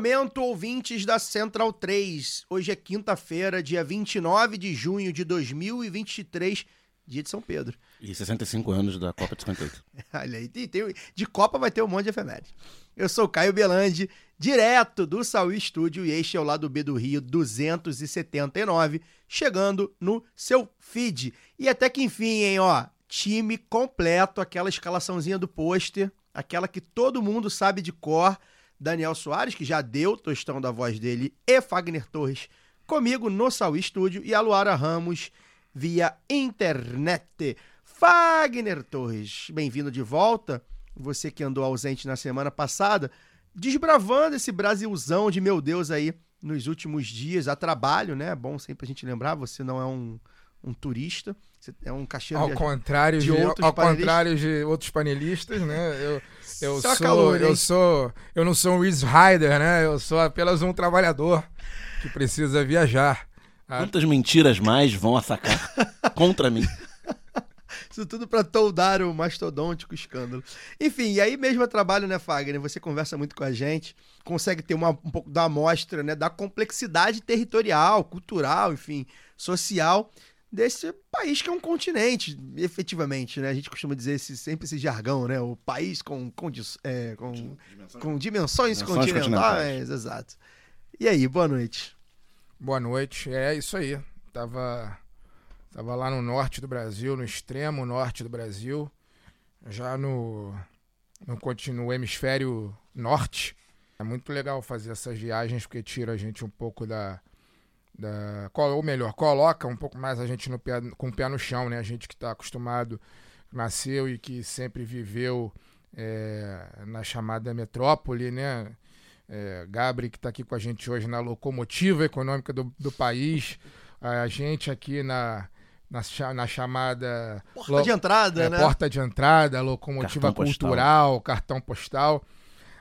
Momento, ouvintes da Central 3. Hoje é quinta-feira, dia 29 de junho de 2023, dia de São Pedro. E 65 anos da Copa de 58. Olha aí, tem- tem- de Copa vai ter um monte de efeméride. Eu sou Caio Belandi, direto do Saúl Estúdio, e este é o lado B do Rio 279, chegando no seu feed. E até que enfim, hein, ó, time completo, aquela escalaçãozinha do pôster, aquela que todo mundo sabe de cor. Daniel Soares, que já deu tostão da voz dele, e Fagner Torres, comigo no Saúl Estúdio, e a Luara Ramos via internet. Fagner Torres, bem-vindo de volta. Você que andou ausente na semana passada, desbravando esse Brasilzão de meu Deus aí nos últimos dias, a trabalho, né? É bom sempre a gente lembrar, você não é um, um turista, é um caixeiro Ao viajante. contrário de de, outros ao panelistas. contrário de outros panelistas, né? Eu, eu Só sou calor, eu sou eu não sou um Reese Rider, né? Eu sou apenas um trabalhador que precisa viajar. Ah, Quantas mentiras mais vão assacar contra mim? Isso tudo pra toldar o mastodôntico escândalo. Enfim, e aí mesmo a trabalho, né, Fagner? Você conversa muito com a gente, consegue ter uma, um pouco da amostra, né, da complexidade territorial, cultural, enfim, social desse país que é um continente, efetivamente, né? A gente costuma dizer esse, sempre esse jargão, né? O país com, condi- é, com, com dimensões, Dimensões continentais. continentais. Exato. E aí, boa noite. boa noite. É isso aí. Tava tava lá no norte do Brasil, no extremo norte do Brasil, já no no, no hemisfério norte. É muito legal fazer essas viagens porque tira a gente um pouco da da ou melhor, coloca um pouco mais a gente no pé, com o pé no chão, né? A gente que está acostumado, nasceu e que sempre viveu é, na chamada metrópole, né? É, Gabri, que está aqui com a gente hoje na locomotiva econômica do, do país, a gente aqui na, na, na chamada Porta lo- de entrada, é, né? porta de entrada, locomotiva Cartão postal. cultural, cartão postal.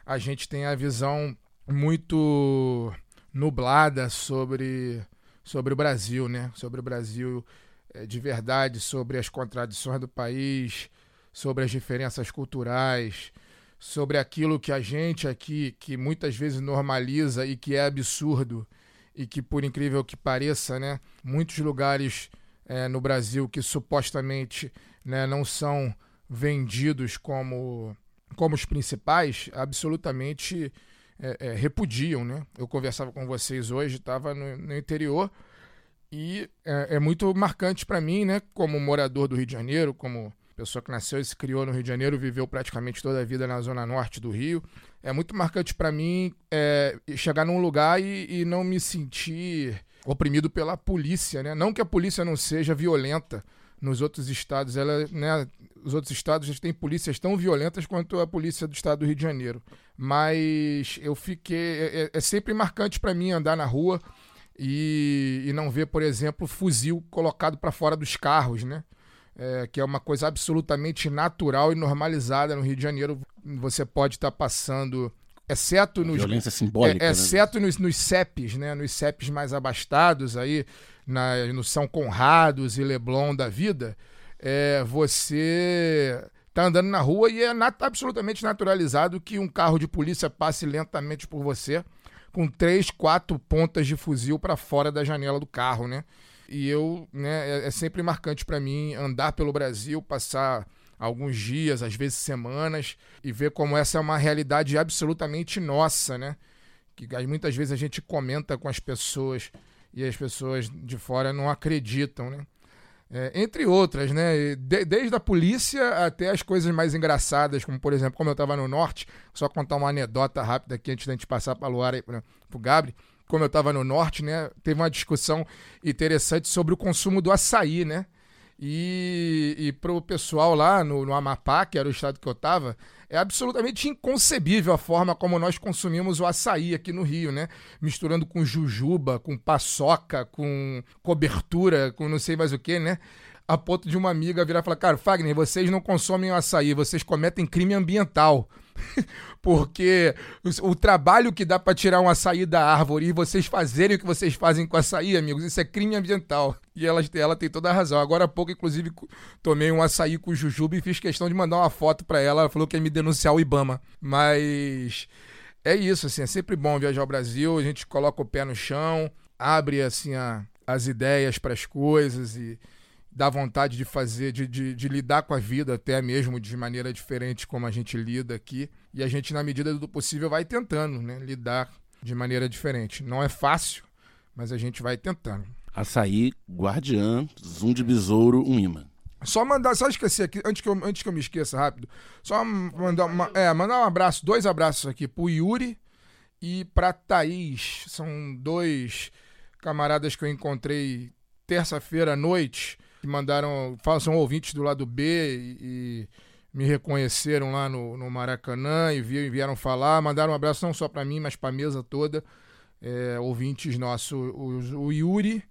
A gente tem a visão muito nublada sobre, sobre o Brasil, né? Sobre o Brasil eh, de verdade, sobre as contradições do país, sobre as diferenças culturais, sobre aquilo que a gente aqui, que muitas vezes normaliza e que é absurdo, e que, por incrível que pareça, né, muitos lugares eh, no Brasil que supostamente né, não são vendidos como, como os principais, absolutamente eh, eh, repudiam. Né? Eu conversava com vocês hoje, estava no, no interior, e é, é muito marcante para mim, né, como morador do Rio de Janeiro, como pessoa que nasceu e se criou no Rio de Janeiro, viveu praticamente toda a vida na zona norte do Rio. É muito marcante para mim é, chegar num lugar e, e não me sentir oprimido pela polícia, né? Não que a polícia não seja violenta nos outros estados, ela, né, os outros estados têm polícias tão violentas quanto a polícia do estado do Rio de Janeiro. Mas eu fiquei é, é- é sempre marcante para mim andar na rua e, e não ver, por exemplo, fuzil colocado para fora dos carros, né? É, que é uma coisa absolutamente natural e normalizada no Rio de Janeiro. Você pode estar passando, exceto nos, Violência simbólica. é, né? exceto nos, nos CEPs, né? Nos CEPs mais abastados aí, na, no São Conrados e Leblon da vida, é, você tá andando na rua e é nat- absolutamente naturalizado que um carro de polícia passe lentamente por você com três, quatro pontas de fuzil para fora da janela do carro, né? E eu, né, é, é sempre marcante para mim andar pelo Brasil, passar alguns dias, às vezes semanas, e ver como essa é uma realidade absolutamente nossa, né? Que muitas vezes a gente comenta com as pessoas e as pessoas de fora não acreditam, né? É, entre outras, né? De- desde a polícia até as coisas mais engraçadas, como por exemplo, como eu estava no norte, só contar uma anedota rápida aqui antes da gente passar para Luara e para o Gabri. Como eu estava no norte, né? Teve uma discussão interessante sobre o consumo do açaí, né? E, e pro pessoal lá no, no Amapá, que era o estado que eu tava, É absolutamente inconcebível a forma como nós consumimos o açaí aqui no Rio, né? Misturando com jujuba, com paçoca, com cobertura, com não sei mais o que, né? A ponto de uma amiga virar e falar: Cara, Fagner, vocês não consomem açaí, vocês cometem crime ambiental. Porque o, trabalho que dá pra tirar um açaí da árvore e vocês fazerem o que vocês fazem com açaí, amigos, isso é crime ambiental. E ela, ela tem toda a razão. Agora há pouco, inclusive, tomei um açaí com jujuba e fiz questão de mandar uma foto pra ela. Ela falou que ia me denunciar o Ibama. Mas é isso, assim, é sempre bom viajar ao Brasil, a gente coloca o pé no chão, abre assim a- as ideias para as coisas e dá vontade de fazer, de, de, de lidar com a vida até mesmo de maneira diferente como a gente lida aqui. E a gente, na medida do possível, vai tentando, né, lidar de maneira diferente. Não é fácil, mas a gente vai tentando. Açaí, guardiã, zoom de besouro, um imã. Só mandar, só esquecer aqui, antes que eu, antes que eu me esqueça rápido, só mandar, uma, é, mandar um abraço, dois abraços aqui pro Yuri e pra Thaís. São dois camaradas que eu encontrei terça-feira à noite, que mandaram, são ouvintes do lado B e, e me reconheceram lá no, no Maracanã e vi- vieram falar, mandaram um abraço não só pra mim, mas pra mesa toda. É, ouvintes nossos, o, o Yuri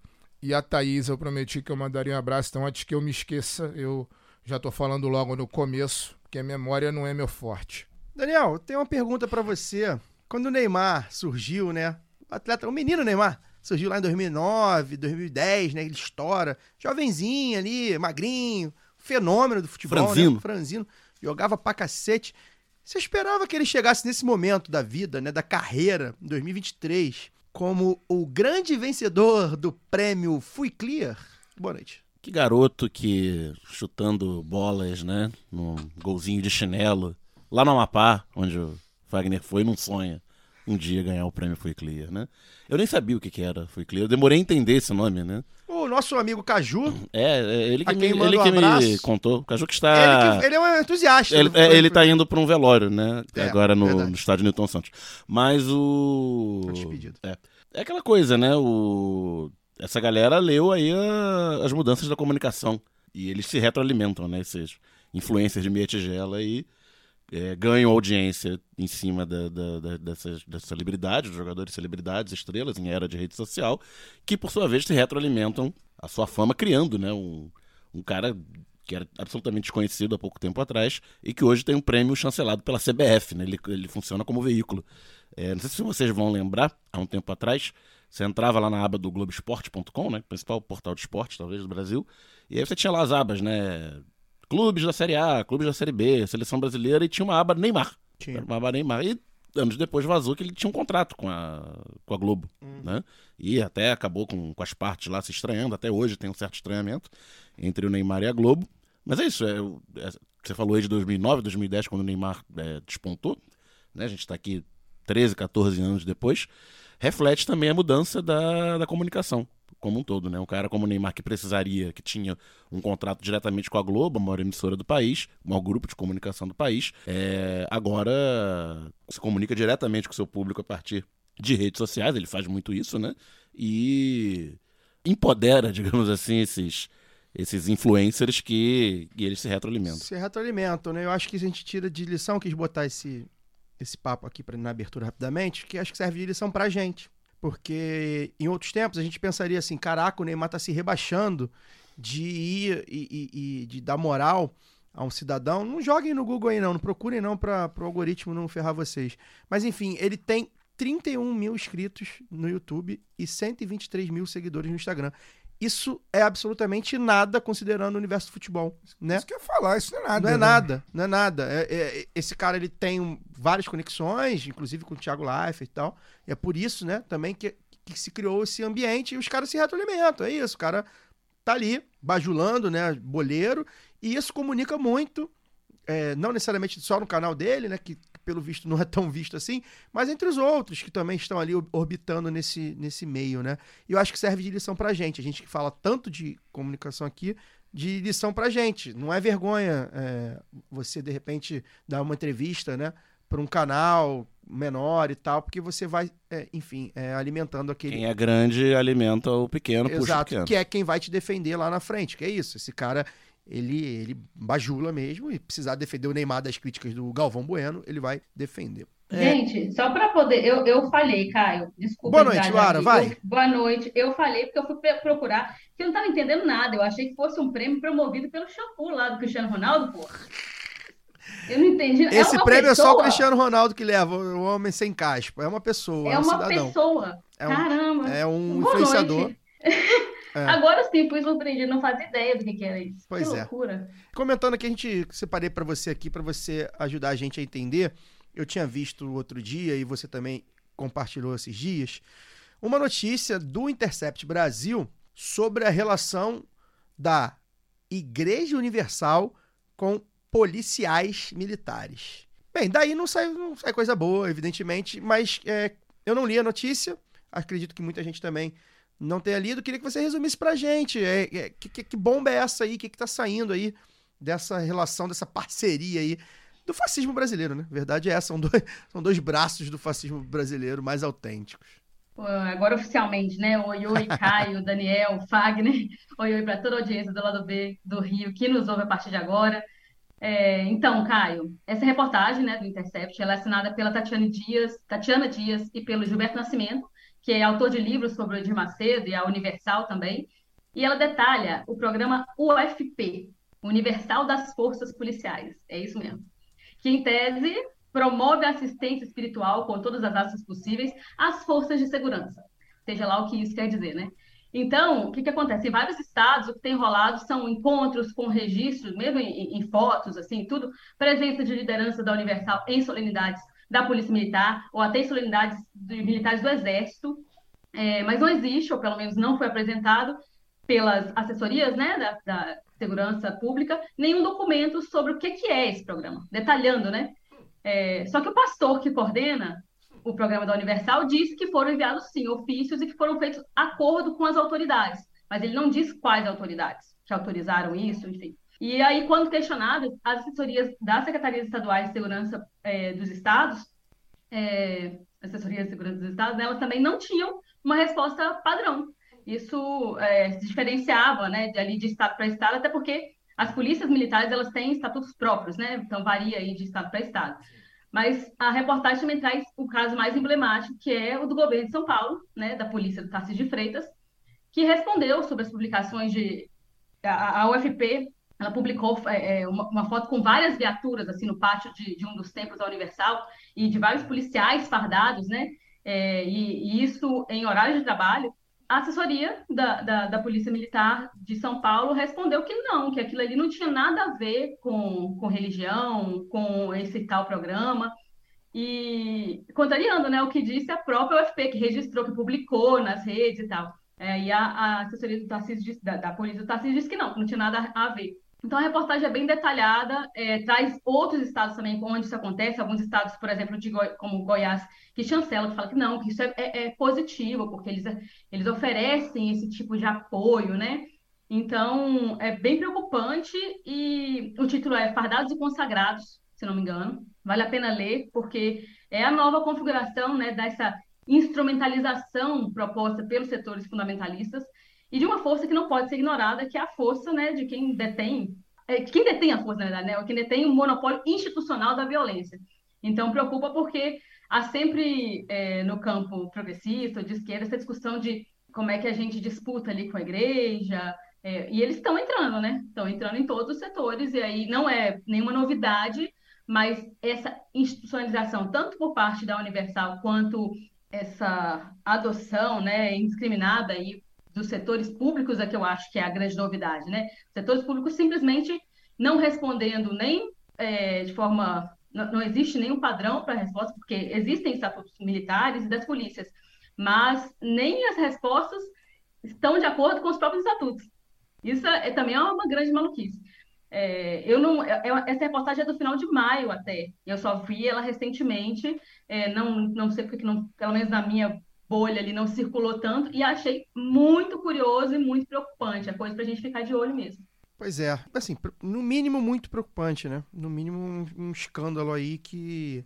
e a Thaís, eu prometi que eu mandaria um abraço, então antes que eu me esqueça, eu já tô falando logo no começo, porque a memória não é meu forte. Daniel, tem uma pergunta pra você. Quando o Neymar surgiu, né? O atleta, o menino Neymar surgiu lá em 2009, 2010, né? Ele estoura, jovenzinho ali, magrinho, fenômeno do futebol, Franzino. né? Franzino, jogava pra cacete. Você esperava que ele chegasse nesse momento da vida, né, da carreira, em 2023, como o grande vencedor do prêmio Fui Clear? Boa noite. Que garoto que chutando bolas, né? Num golzinho de chinelo. Lá no Amapá, onde o Wagner foi, não sonha um dia ganhar o prêmio Foi Clear, né? Eu nem sabia o que, que era Foi Clear. Eu demorei a entender esse nome, né? O nosso amigo Caju, É, é ele que, me, ele um que me contou. O Caju que ele, está. que- ele é um entusiasta. Ele, é, ele tá indo pra um velório, né? É, Agora no, no estádio Newton Santos. Mas o. Despedida. É. É aquela coisa, né? O... Essa galera leu aí a- as mudanças da comunicação. E eles se retroalimentam, né? Esses influencers de meia tigela aí é, ganham audiência em cima da, da, da- dessas, dessas celebridades, jogadores celebridades, estrelas, em era de rede social, que por sua vez se retroalimentam a sua fama criando, né? Um, um cara que era absolutamente desconhecido há pouco tempo atrás e que hoje tem um prêmio chancelado pela CBF, né? Ele, ele funciona como veículo. É, não sei se vocês vão lembrar, há um tempo atrás, você entrava lá na aba do Globoesporte.com, né? Principal portal de esporte, talvez, do Brasil, e aí você tinha lá as abas, né? Clubes da Série A, clubes da Série B, seleção brasileira, e tinha uma aba Neymar. Tinha. Uma aba Neymar. E anos depois vazou que ele tinha um contrato com a, com a Globo, né? E até acabou com, com as partes lá se estranhando, até hoje tem um certo estranhamento entre o Neymar e a Globo. Mas é isso, é, é- você falou aí de 2009, 2010, quando o Neymar é, despontou, né? A gente está aqui 13, 14 anos depois, reflete também a mudança da, da comunicação como um todo, né? Um cara como o Neymar que precisaria, que tinha um contrato diretamente com a Globo, a maior emissora do país, o maior grupo de comunicação do país, é, agora se comunica diretamente com o seu público a partir de redes sociais, ele faz muito isso, né? E empodera, digamos assim, esses, esses influencers que, que eles se retroalimentam. Se retroalimentam, né? Eu acho que a gente tira de lição, quis botar esse, esse papo aqui pra, na abertura rapidamente, que acho que serve de lição pra gente. Porque em outros tempos a gente pensaria assim, caraca, o Neymar tá se rebaixando de ir e, e- e de dar moral a um cidadão. Não joguem no Google aí não, não procurem não para o algoritmo não ferrar vocês. Mas enfim, ele tem 31 mil inscritos no YouTube e 123 mil seguidores no Instagram. Isso é absolutamente nada considerando o universo do futebol, né? Isso que eu ia falar, isso não é nada. Não é né? nada, não é nada. É- é- esse cara ele tem várias conexões, inclusive com o Thiago Leifert e tal. E é por isso, né, também que, que se criou esse ambiente e os caras se retroalimentam. É isso, o cara tá ali bajulando, né, boleiro, e isso comunica muito, é, não necessariamente só no canal dele, né, que pelo visto não é tão visto assim, mas entre os outros que também estão ali orbitando nesse, nesse meio, né? E eu acho que serve de lição pra gente. A gente que fala tanto de comunicação aqui, de lição pra gente. Não é vergonha é, você, de repente, dar uma entrevista, né? Para um canal menor e tal, porque você vai, é, enfim, é, alimentando aquele. Quem é grande alimenta o pequeno, puxa o Exato, pequeno. que é quem vai te defender lá na frente, que é isso. Esse cara, ele, ele bajula mesmo e precisar defender o Neymar das críticas do Galvão Bueno, ele vai defender. É. Gente, só para poder. Eu, eu falei, Caio, desculpa. Boa noite, Lara, vai. Eu- boa noite. Eu falei porque eu fui procurar, que eu não estava entendendo nada. Eu achei que fosse um prêmio promovido pelo shampoo lá do Cristiano Ronaldo, pô. Eu não entendi. É Esse uma prêmio é só o pessoa? Cristiano Ronaldo que leva, o homem sem caspa. É uma pessoa, é, É um uma cidadão. pessoa. É um- Caramba. É um Boa influenciador. noite. É. Agora sim, fui surpreendido. Não fazia ideia do que, que era isso. Pois que é. loucura. Comentando aqui, a gente separei pra você aqui, pra você ajudar a gente a entender. Eu tinha visto outro dia e você também compartilhou esses dias uma notícia do Intercept Brasil sobre a relação da Igreja Universal com policiais militares. Bem, daí não sai, não sai coisa boa, evidentemente, mas é, eu não li a notícia, acredito que muita gente também não tenha lido. Queria que você resumisse pra gente. É, é, que, que- bomba é essa aí? O que, que tá saindo aí dessa relação, dessa parceria aí do fascismo brasileiro, né? Verdade é essa, são dois, são dois braços do fascismo brasileiro mais autênticos. Pô, Agora oficialmente, né? Oi, oi, Caio, Daniel, Fagner. Oi, oi para toda a audiência do lado B do Rio que nos ouve a partir de agora. É, então, Caio, essa reportagem, né, do Intercept, ela é assinada pela Tatiana Dias, Tatiana Dias e pelo Gilberto Nascimento, que é autor de livros sobre o Edir Macedo e a Universal também. E ela detalha o programa UFP, Universal das Forças Policiais. É isso mesmo. Que, em tese, promove a assistência espiritual com todas as asas possíveis às forças de segurança. Seja lá o que isso quer dizer, né? Então, o que, que acontece? Em vários estados, o que tem rolado são encontros com registros, mesmo em, em fotos, assim, tudo, presença de liderança da Universal em solenidades da Polícia Militar, ou até em solenidades de militares do Exército, É, mas não existe, ou pelo menos não foi apresentado pelas assessorias né, da, da segurança pública, nenhum documento sobre o que, que é esse programa, detalhando, né? É, só que o pastor que coordena o programa da Universal disse que foram enviados, sim, ofícios e que foram feitos acordo com as autoridades, mas ele não diz quais autoridades que autorizaram isso, enfim. E aí, quando questionado, as assessorias das secretarias estaduais de segurança eh, dos estados, eh, assessorias de segurança dos estados, elas também não tinham uma resposta padrão. Isso eh, se diferenciava, né, de, ali de estado para estado, até porque as polícias militares elas têm estatutos próprios, né? Então varia aí de estado para estado. Mas a reportagem também traz o caso mais emblemático, que é o do governo de São Paulo, né, da polícia do Tarcísio de Freitas, que respondeu sobre as publicações de a, a UFP, ela publicou é, é, uma, uma foto com várias viaturas assim no pátio de, de um dos templos da Universal e de vários policiais fardados, né? É, e, e isso em horário de trabalho. A assessoria da, da, da Polícia Militar de São Paulo respondeu que não, que aquilo ali não tinha nada a ver com, com religião, com esse tal programa. E contrariando né, o que disse a própria UFP, que registrou, que publicou nas redes e tal. É, e a, a assessoria do Tarcísio da, da polícia do Tarcísio disse que não, que não tinha nada a ver. Então a reportagem é bem detalhada, é, traz outros estados também onde isso acontece, alguns estados, por exemplo, de Goi- como Goiás, que chancela, que fala que não, que isso é, é- é positivo, porque eles, eles oferecem esse tipo de apoio, né? Então é bem preocupante e o título é Fardados e Consagrados, se não me engano. Vale a pena ler, porque é a nova configuração né, dessa instrumentalização proposta pelos setores fundamentalistas e de uma força que não pode ser ignorada, que é a força né, de quem detém, é, quem detém a força, na verdade, né, quem detém o monopólio institucional da violência. Então, preocupa porque há sempre é, no campo progressista, de esquerda, essa discussão de como é que a gente disputa ali com a igreja, é, e eles estão entrando, né? Estão entrando em todos os setores, e aí não é nenhuma novidade, mas essa institucionalização, tanto por parte da Universal quanto essa adoção né, indiscriminada aí dos setores públicos é que eu acho que é a grande novidade, né? Setores públicos simplesmente não respondendo nem é, de forma. Não, não existe nenhum padrão para resposta, porque existem estatutos militares e das polícias, mas nem as respostas estão de acordo com os próprios estatutos. Isso é, também é uma grande maluquice. É, eu não, eu- essa reportagem é do final de maio até. Eu só vi ela recentemente. é, não, não sei porque que não, pelo menos na minha bolha ali não circulou tanto e achei muito curioso e muito preocupante. É coisa para a gente ficar de olho mesmo. Pois é, assim, no mínimo muito preocupante, né? No mínimo um, um escândalo aí que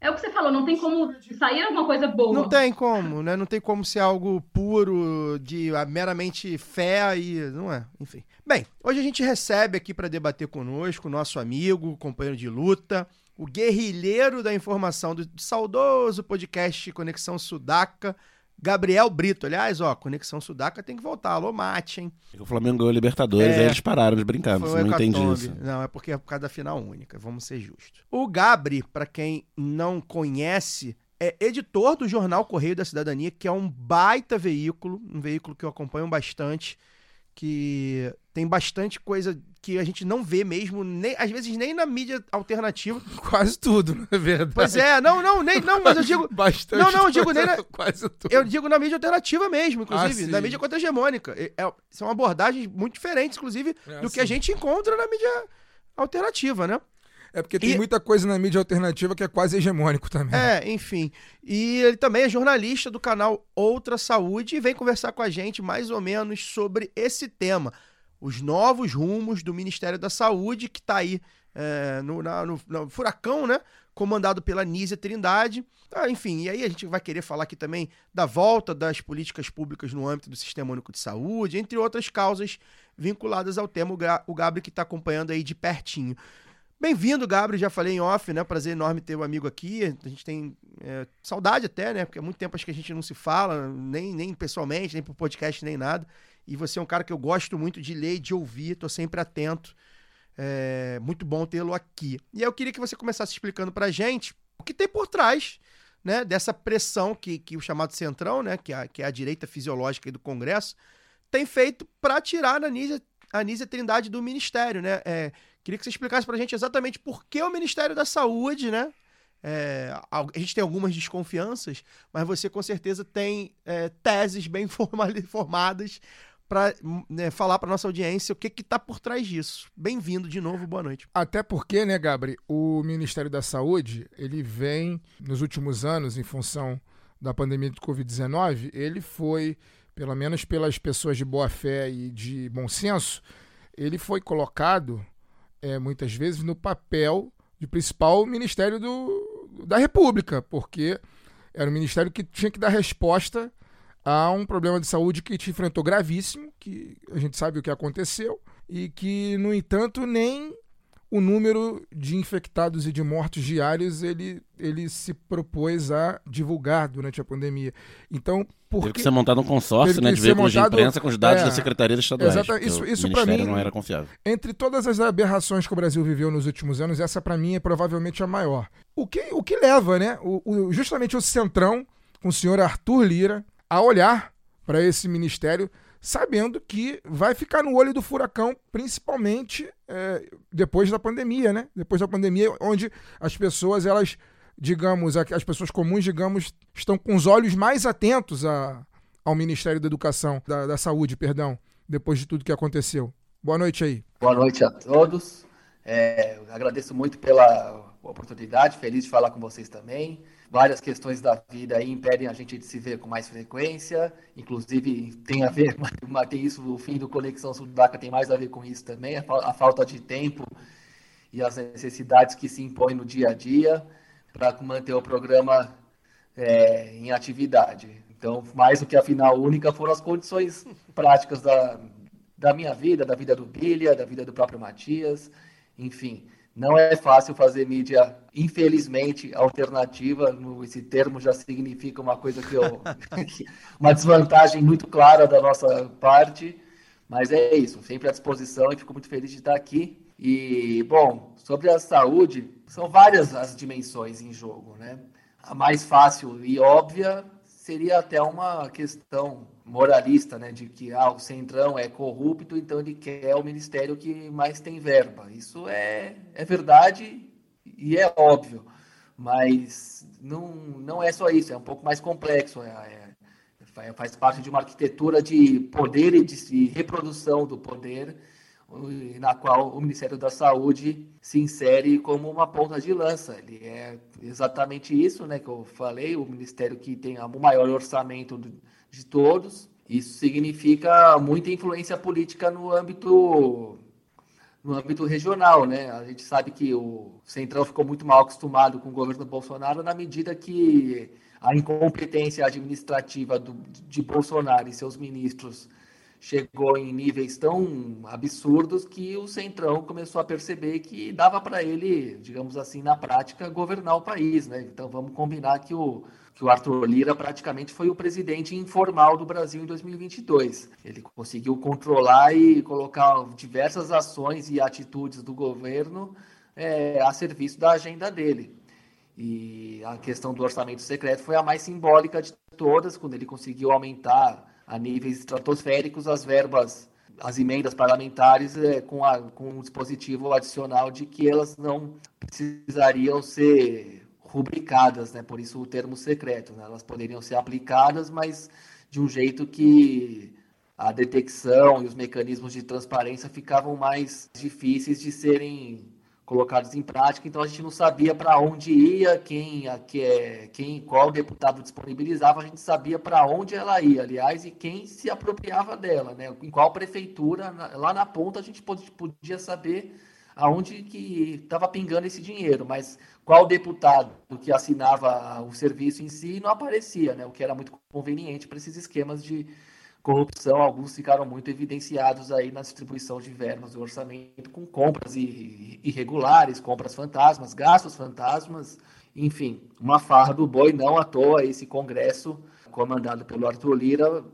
É o que você falou, não tem como sair alguma coisa boa. Não tem como, né? Não tem como ser algo puro, de ah, meramente fé e. Não é, enfim. Bem, hoje a gente recebe aqui para debater conosco o nosso amigo, companheiro de luta, o guerrilheiro da informação do saudoso podcast Conexão Sudaca, Gabriel Brito. Aliás, ó, Conexão Sudaca tem que voltar. Alô, mate, hein? O Flamengo ganhou Libertadores, É. aí eles pararam de brincar. Você não entende hecatombe. isso. Não, é porque é por causa da final única, vamos ser justos. O Gabri, pra quem não conhece, é editor do jornal Correio da Cidadania, que é um baita veículo, um veículo que eu acompanho bastante, que tem bastante coisa que a gente não vê mesmo, nem, às vezes nem na mídia alternativa. Quase tudo, na verdade. Pois é, não, não, nem, não, mas eu digo, Bastante. Não, não, eu digo nem na- Quase tudo. eu digo na mídia alternativa mesmo, inclusive, Ah, na mídia contra-hegemônica. É- é- são abordagens muito diferentes, inclusive, É, do que sim. a gente encontra na mídia alternativa, né? É porque tem E- muita coisa na mídia alternativa que é quase hegemônico também. É, enfim. E ele também é jornalista do canal Outra Saúde e vem conversar com a gente mais ou menos sobre esse tema. Os novos rumos do Ministério da Saúde, que está aí é, no, na- no- no furacão, né? Comandado pela Nízia Trindade. Ah, enfim, e aí a gente vai querer falar aqui também da volta das políticas públicas no âmbito do Sistema Único de Saúde, entre outras causas vinculadas ao tema. O Gra- O Gabriel que está acompanhando aí de pertinho. Bem-vindo, Gabriel. Já falei em off, né? Prazer enorme ter o amigo aqui. A gente tem é, saudade até, né? Porque há muito tempo acho que a gente não se fala, nem, nem pessoalmente, nem por podcast, nem nada. E você é um cara que eu gosto muito de ler e de ouvir, tô sempre atento. É muito bom tê-lo aqui. E eu queria que você começasse explicando pra gente o que tem por trás né, dessa pressão que, que o chamado Centrão, né, que, é a, que é a direita fisiológica do Congresso, tem feito para tirar a Anísia, a Anísia Trindade do Ministério, né? É, queria que você explicasse pra gente exatamente por que o Ministério da Saúde, né? É, a a gente tem algumas desconfianças, mas você com certeza tem é, teses bem formadas para falar para nossa audiência o que está por trás disso. Bem-vindo de novo, boa noite. Até porque, né, Gabri, o Ministério da Saúde, ele vem, nos últimos anos, em função da pandemia do Covid-19, ele foi, pelo menos pelas pessoas de boa fé e de bom senso, ele foi colocado, é, muitas vezes, no papel de principal Ministério do, da República, porque era um ministério que tinha que dar resposta a um problema de saúde que te enfrentou gravíssimo, que a gente sabe o que aconteceu, e que, no entanto, nem o número de infectados e de mortos diários ele, ele se propôs a divulgar durante a pandemia. Então, por Teve que... ser montado um consórcio né, de veículos montado- de imprensa com os dados é, das secretarias estaduais. exatamente. porque Isso- isso Ministério mim- não era confiável. Entre todas as aberrações que o Brasil viveu nos últimos anos, essa para mim é provavelmente a maior. O que, o que leva, né, o, o- justamente o Centrão, com o senhor Arthur Lira, a olhar para esse ministério, sabendo que vai ficar no olho do furacão, principalmente é, depois da pandemia, né? Depois da pandemia, onde as pessoas, elas, digamos, as pessoas comuns, digamos, estão com os olhos mais atentos a- ao Ministério da Educação, da, da Saúde, perdão, depois de tudo que aconteceu. Boa noite aí. Boa noite a todos. É, agradeço muito pela oportunidade, feliz de falar com vocês também. Várias questões da vida aí impedem a gente de se ver com mais frequência, inclusive tem a ver, tem isso, o fim do Conexão Sudaca tem mais a ver com isso também, a, a falta de tempo e as necessidades que se impõem no dia a dia para manter o programa é, em atividade. Então, mais do que a final única foram as condições práticas da, da minha vida, da vida do Bilha, da vida do próprio Matias, enfim. Não é fácil fazer mídia, infelizmente, alternativa. Esse termo já significa uma coisa que eu. uma desvantagem muito clara da nossa parte. Mas é isso, sempre à disposição e fico muito feliz de estar aqui. E, bom, sobre a saúde, são várias as dimensões em jogo, né? A mais fácil e óbvia seria até uma questão moralista, né? De que ah, o Centrão é corrupto, então ele quer o ministério que mais tem verba. Isso é, é verdade e é óbvio, mas não, não é só isso, é um pouco mais complexo. É, é- fa- faz parte de uma arquitetura de poder e de reprodução do poder, na qual o Ministério da Saúde se insere como uma ponta de lança. Ele é exatamente isso, né, que eu falei, o ministério que tem o maior orçamento do- de todos. Isso significa muita influência política no âmbito no âmbito regional, né? A gente sabe que o Centrão ficou muito mal acostumado com o governo Bolsonaro na medida que a incompetência administrativa do, de Bolsonaro e seus ministros chegou em níveis tão absurdos que o Centrão começou a perceber que dava para ele, digamos assim, na prática, governar o país, né? Então vamos combinar que o que o Arthur Lira praticamente foi o presidente informal do Brasil em 2022. Ele conseguiu controlar e colocar diversas ações e atitudes do governo é, a serviço da agenda dele. E a questão do orçamento secreto foi a mais simbólica de todas, quando ele conseguiu aumentar a níveis estratosféricos as verbas, as emendas parlamentares, é, com, a, com um dispositivo adicional de que elas não precisariam ser rubricadas, né? por isso o termo secreto. Né? Elas poderiam ser aplicadas, mas de um jeito que a detecção e os mecanismos de transparência ficavam mais difíceis de serem colocados em prática, então a gente não sabia para onde ia, quem, é, quem, qual deputado disponibilizava, a gente sabia para onde ela ia, aliás, e quem se apropriava dela, né? Em qual prefeitura, lá na ponta a gente podia saber aonde que estava pingando esse dinheiro, mas qual deputado que assinava o serviço em si não aparecia, né? O que era muito conveniente para esses esquemas de corrupção, alguns ficaram muito evidenciados aí na distribuição de verbas do orçamento, com compras irregulares, compras fantasmas, gastos fantasmas, enfim, uma farra do boi, não à toa esse congresso, comandado pelo Arthur Lira,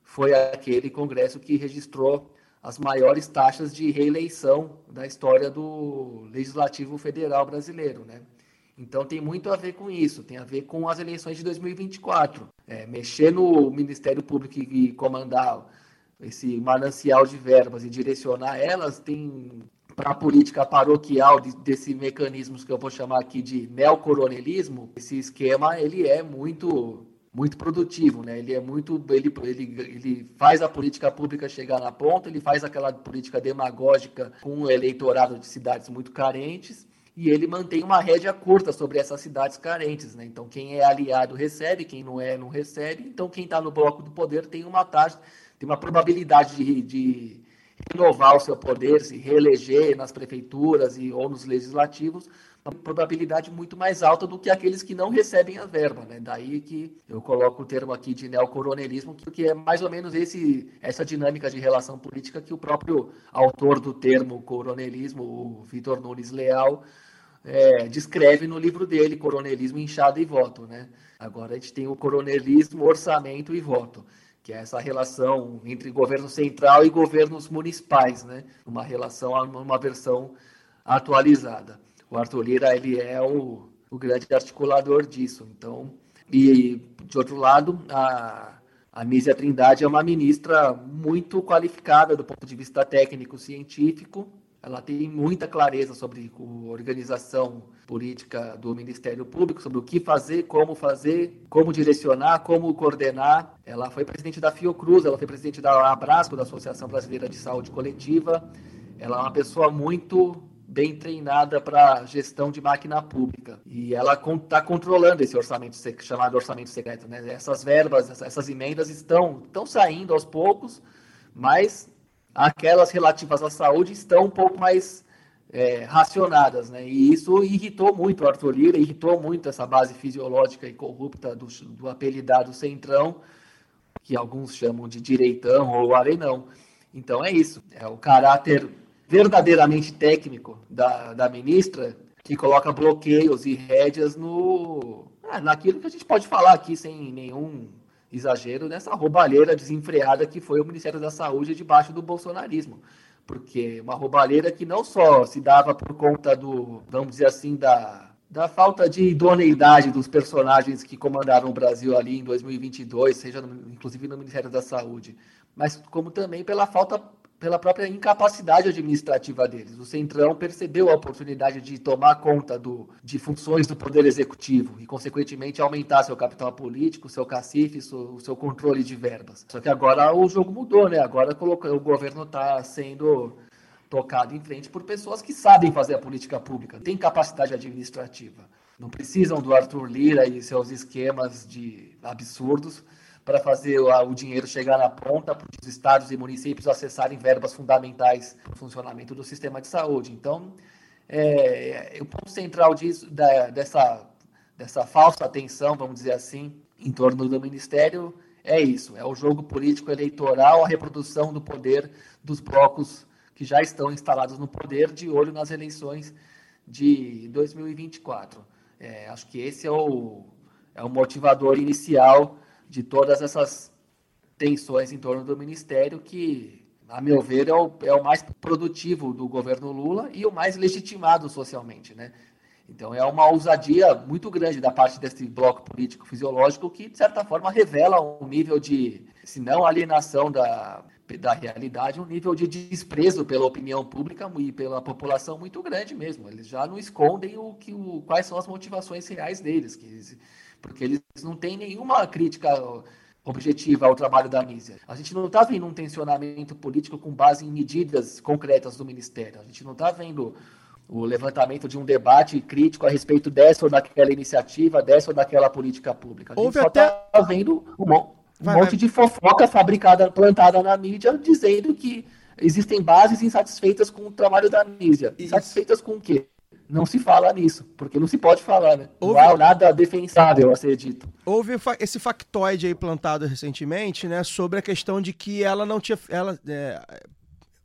foi aquele congresso que registrou as maiores taxas de reeleição da história do Legislativo Federal brasileiro, né? Então tem muito a ver com isso, tem a ver com as eleições de 2024. É, mexer no Ministério Público e comandar esse manancial de verbas e direcionar elas tem para a política paroquial de, desse mecanismo que eu vou chamar aqui de neocoronelismo, esse esquema ele é muito muito produtivo, né? Ele é muito ele, ele, ele faz a política pública chegar na ponta, ele faz aquela política demagógica com um eleitorado de cidades muito carentes e ele mantém uma rédea curta sobre essas cidades carentes. Né? Então, quem é aliado recebe, quem não é, não recebe. Então, quem está no bloco do poder tem uma taxa, tem uma probabilidade de, de renovar o seu poder, se reeleger nas prefeituras e, ou nos legislativos, probabilidade muito mais alta do que aqueles que não recebem a verba. Né? Daí que eu coloco o termo aqui de neocoronelismo, que é mais ou menos esse, essa dinâmica de relação política que o próprio autor do termo coronelismo, o Vitor Nunes Leal, é, descreve no livro dele, Coronelismo, Inchada e Voto. Né? Agora a gente tem o coronelismo, orçamento e voto, que é essa relação entre governo central e governos municipais, né? uma relação, uma versão atualizada. O Arthur Lira ele é o, o grande articulador disso. Então, e de outro lado, a, a Nízia Trindade é uma ministra muito qualificada do ponto de vista técnico-científico, ela tem muita clareza sobre a organização política do Ministério Público, sobre o que fazer, como fazer, como direcionar, como coordenar. Ela foi presidente da Fiocruz, ela foi presidente da Abrasco, da Associação Brasileira de Saúde Coletiva. Ela é uma pessoa muito bem treinada para gestão de máquina pública. E ela está controlando esse orçamento chamado orçamento secreto. Né? Essas verbas, essas emendas estão, estão saindo aos poucos, mas aquelas relativas à saúde estão um pouco mais é, racionadas, né? E isso irritou muito o Arthur Lira, irritou muito essa base fisiológica e corrupta do, do apelidado Centrão, que alguns chamam de direitão ou arenão. Então é isso, é o caráter verdadeiramente técnico da, da ministra que coloca bloqueios e rédeas no, ah, naquilo que a gente pode falar aqui sem nenhum exagero nessa roubalheira desenfreada que foi o Ministério da Saúde debaixo do bolsonarismo. Porque uma roubalheira que não só se dava por conta do, vamos dizer assim, da, da falta de idoneidade dos personagens que comandaram o Brasil ali em 2022, seja no, inclusive no Ministério da Saúde, mas como também pela falta pela própria incapacidade administrativa deles. O Centrão percebeu a oportunidade de tomar conta do, de funções do Poder Executivo e, consequentemente, aumentar seu capital político, seu cacife, seu, seu controle de verbas. Só que agora o jogo mudou, né? Agora o governo está sendo tocado em frente por pessoas que sabem fazer a política pública, têm capacidade administrativa. Não precisam do Arthur Lira e seus esquemas de absurdos para fazer o, dinheiro chegar na ponta, para os estados e municípios acessarem verbas fundamentais para o funcionamento do sistema de saúde. Então, é, o ponto central disso, da, dessa, dessa falsa atenção, vamos dizer assim, em torno do Ministério é isso: é o jogo político eleitoral, a reprodução do poder dos blocos que já estão instalados no poder, de olho nas eleições de 2024. É, acho que esse é o, é o motivador inicial de todas essas tensões em torno do Ministério, que, a meu ver, é o, é o mais produtivo do governo Lula e o mais legitimado socialmente. Né? Então é uma ousadia muito grande da parte desse bloco político fisiológico que, de certa forma, revela um nível de, se não alienação da, da realidade, um nível de desprezo pela opinião pública e pela população muito grande mesmo. Eles já não escondem o que, o, quais são as motivações reais deles, que, porque eles não têm nenhuma crítica objetiva ao trabalho da mísia. A gente não está vendo um tensionamento político com base em medidas concretas do Ministério. A gente não está vendo o levantamento de um debate crítico a respeito dessa ou daquela iniciativa, dessa ou daquela política pública. A gente Houve só está até... vendo um, um vai, monte vai. de fofoca fabricada, plantada na mídia, dizendo que existem bases insatisfeitas com o trabalho da. Isso. Insatisfeitas com o quê? Não se fala nisso, porque não se pode falar, né? Houve... Não há nada defensável a ser dito. Houve esse factoide aí plantado recentemente, né? Sobre a questão de que ela não tinha. Ela, é,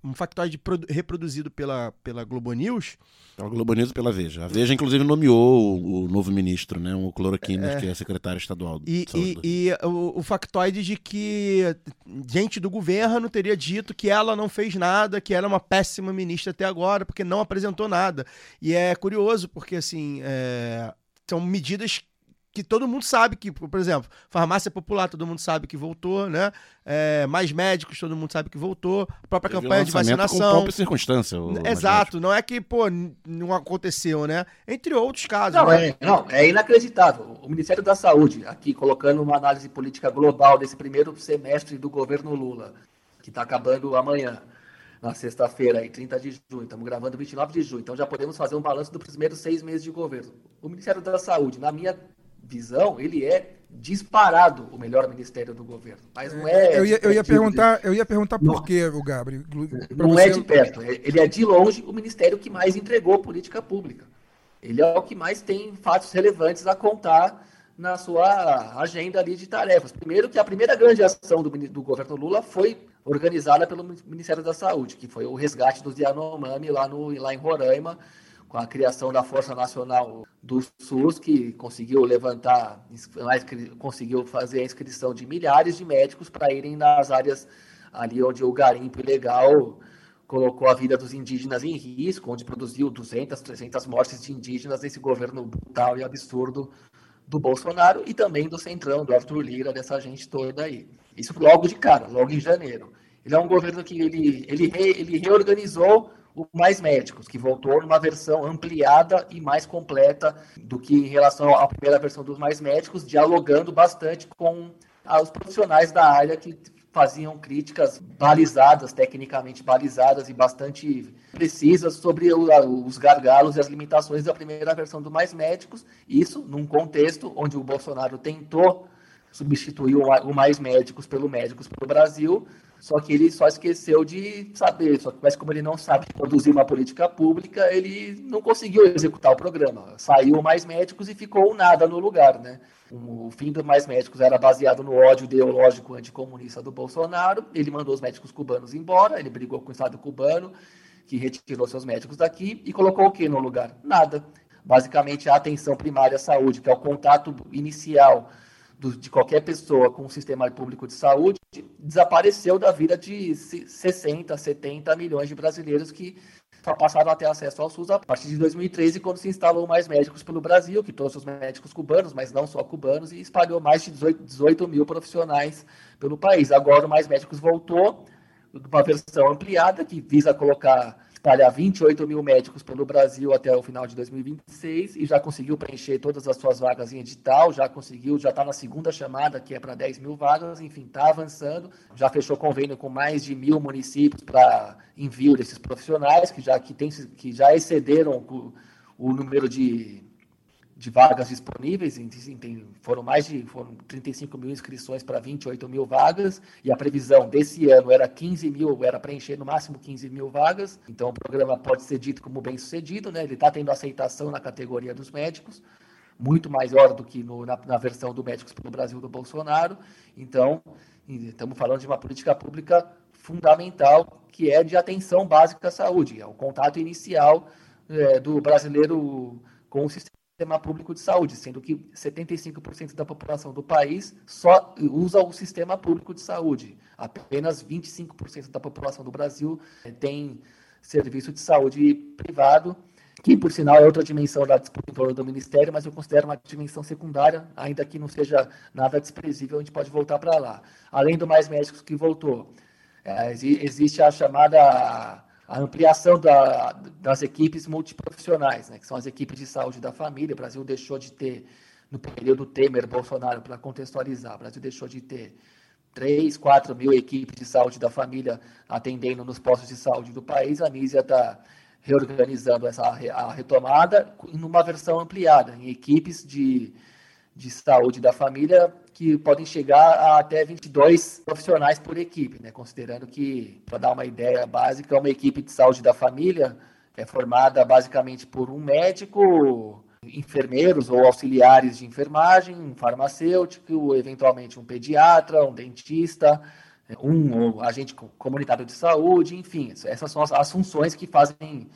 um factoide reproduzido pela, pela Globo News. Pela Globo News e pela Veja. A Veja, inclusive, nomeou o, o novo ministro, né? O Cloroquina, é... que é secretário estadual do E, e, e o, o, factoide de que gente do governo teria dito que ela não fez nada, que ela é uma péssima ministra até agora, porque não apresentou nada. E é curioso, porque, assim, é... são medidas que todo mundo sabe que, por exemplo, farmácia popular, todo mundo sabe que voltou, né? É, mais médicos, todo mundo sabe que voltou. A própria Teve campanha de vacinação. Com própria circunstância. Exato, não é que, pô, não aconteceu, né? Entre outros casos. Não, né? é, não, é inacreditável. O Ministério da Saúde, aqui colocando uma análise política global desse primeiro semestre do governo Lula, que está acabando amanhã na sexta-feira, aí, 30 de junho. Estamos gravando 29 de junho. Então já podemos fazer um balanço dos primeiros seis meses de governo. O Ministério da Saúde, na minha visão, ele é disparado o melhor ministério do governo. Mas não é. Eu ia, eu ia perguntar, eu ia perguntar por não, quê, o Gabriel. Não você... é de perto. É, ele é de longe o ministério que mais entregou política pública. Ele é o que mais tem fatos relevantes a contar na sua agenda ali de tarefas. Primeiro que a primeira grande ação do, do governo Lula foi organizada pelo Ministério da Saúde, que foi o resgate dos Yanomami lá, no, lá em Roraima, com a criação da Força Nacional do SUS, que conseguiu levantar, conseguiu fazer a inscrição de milhares de médicos para irem nas áreas ali onde o garimpo ilegal colocou a vida dos indígenas em risco, onde produziu 200, 300 mortes de indígenas nesse governo brutal e absurdo do Bolsonaro e também do Centrão, do Arthur Lira, dessa gente toda aí. Isso logo de cara, logo em janeiro. Ele é um governo que ele, ele, re, ele reorganizou o Mais Médicos, que voltou numa versão ampliada e mais completa do que em relação à primeira versão dos Mais Médicos, dialogando bastante com os profissionais da área que faziam críticas balizadas, tecnicamente balizadas e bastante precisas sobre os gargalos e as limitações da primeira versão do Mais Médicos. Isso num contexto onde o Bolsonaro tentou substituir o Mais Médicos pelo Médicos para o Brasil, só que ele só esqueceu de saber, só que, mas como ele não sabe produzir uma política pública, ele não conseguiu executar o programa. Saiu mais médicos e ficou nada no lugar, né? O fim do Mais Médicos era baseado no ódio ideológico anticomunista do Bolsonaro. Ele mandou os médicos cubanos embora, ele brigou com o Estado cubano, que retirou seus médicos daqui e colocou o que no lugar? Nada. Basicamente, a atenção primária à saúde, que é o contato inicial do, de qualquer pessoa com o sistema público de saúde desapareceu da vida de 60, 70 milhões de brasileiros que só passaram a ter acesso ao SUS a partir de 2013, quando se instalou mais médicos pelo Brasil, que trouxe os médicos cubanos, mas não só cubanos, e espalhou mais de 18, 18 mil profissionais pelo país. Agora o Mais Médicos voltou, uma versão ampliada, que visa colocar espalhar 28 mil médicos pelo Brasil até o final de 2026 e já conseguiu preencher todas as suas vagas em edital, já conseguiu, já está na segunda chamada, que é para 10 mil vagas, enfim, está avançando, já fechou convênio com mais de mil municípios para envio desses profissionais, que já, que tem, que já excederam o, o número de de vagas disponíveis, foram mais de foram 35 mil inscrições para 28 mil vagas, e a previsão desse ano era 15 mil, era preencher no máximo 15 mil vagas, então o programa pode ser dito como bem sucedido, né? ele está tendo aceitação na categoria dos médicos, muito maior do que no, na, na, versão do Médicos pelo Brasil do Bolsonaro, então estamos falando de uma política pública fundamental, que é de atenção básica à saúde, é o contato inicial é, do brasileiro com o sistema sistema público de saúde, sendo que 75% da população do país só usa o sistema público de saúde. Apenas 25% da população do Brasil eh, tem serviço de saúde privado, que, por sinal, é outra dimensão da disputa do Ministério, mas eu considero uma dimensão secundária, ainda que não seja nada desprezível, a gente pode voltar para lá. Além do Mais Médicos que voltou, é, existe a chamada a ampliação da, das equipes multiprofissionais, né, que são as equipes de saúde da família. O Brasil deixou de ter, no período Temer-Bolsonaro, para contextualizar, o Brasil deixou de ter 3, 4 mil equipes de saúde da família atendendo nos postos de saúde do país. A Nízia está reorganizando essa a retomada em uma versão ampliada, em equipes de, de saúde da família que podem chegar a até 22 profissionais por equipe, né? considerando que, para dar uma ideia básica, uma equipe de saúde da família é formada basicamente por um médico, enfermeiros ou auxiliares de enfermagem, um farmacêutico, eventualmente um pediatra, um dentista, um agente comunitário de saúde, enfim, essas são as, as funções que fazem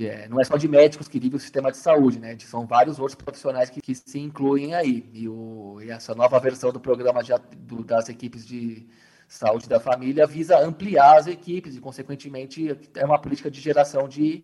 que é, não é só de médicos que vivem o sistema de saúde, né? São vários outros profissionais que, que se incluem aí. E, o, e, essa nova versão do programa de, do, das equipes de saúde da família visa ampliar as equipes e, consequentemente, é uma política de geração de,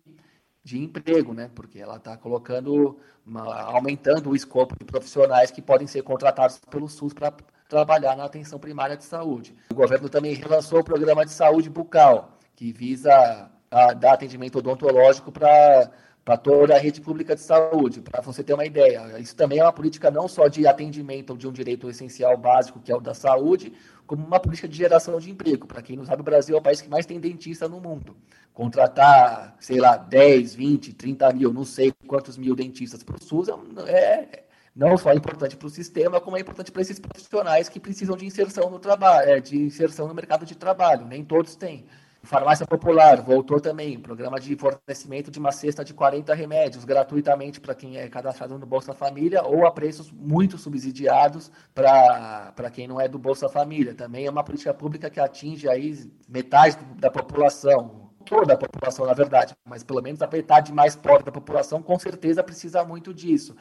de emprego, né? Porque ela está colocando, uma, aumentando o escopo de profissionais que podem ser contratados pelo SUS para trabalhar na atenção primária de saúde. O governo também relançou o programa de saúde bucal, que visa a, dar atendimento odontológico para toda a rede pública de saúde, para você ter uma ideia. Isso também é uma política não só de atendimento de um direito essencial básico, que é o da saúde, como uma política de geração de emprego. Para quem não sabe, o Brasil é o país que mais tem dentista no mundo. Contratar, sei lá, 10, 20, 30 mil, não sei quantos mil dentistas para o SUS é, é não só importante para o sistema, como é importante para esses profissionais que precisam de inserção no trabalho, é, de inserção no mercado de trabalho. Nem todos têm. Farmácia Popular voltou também, programa de fornecimento de uma cesta de 40 remédios gratuitamente para quem é cadastrado no Bolsa Família ou a preços muito subsidiados para quem não é do Bolsa Família. Também é uma política pública que atinge aí metade da população, toda a população, na verdade, mas pelo menos a metade mais pobre da população com certeza precisa muito disso.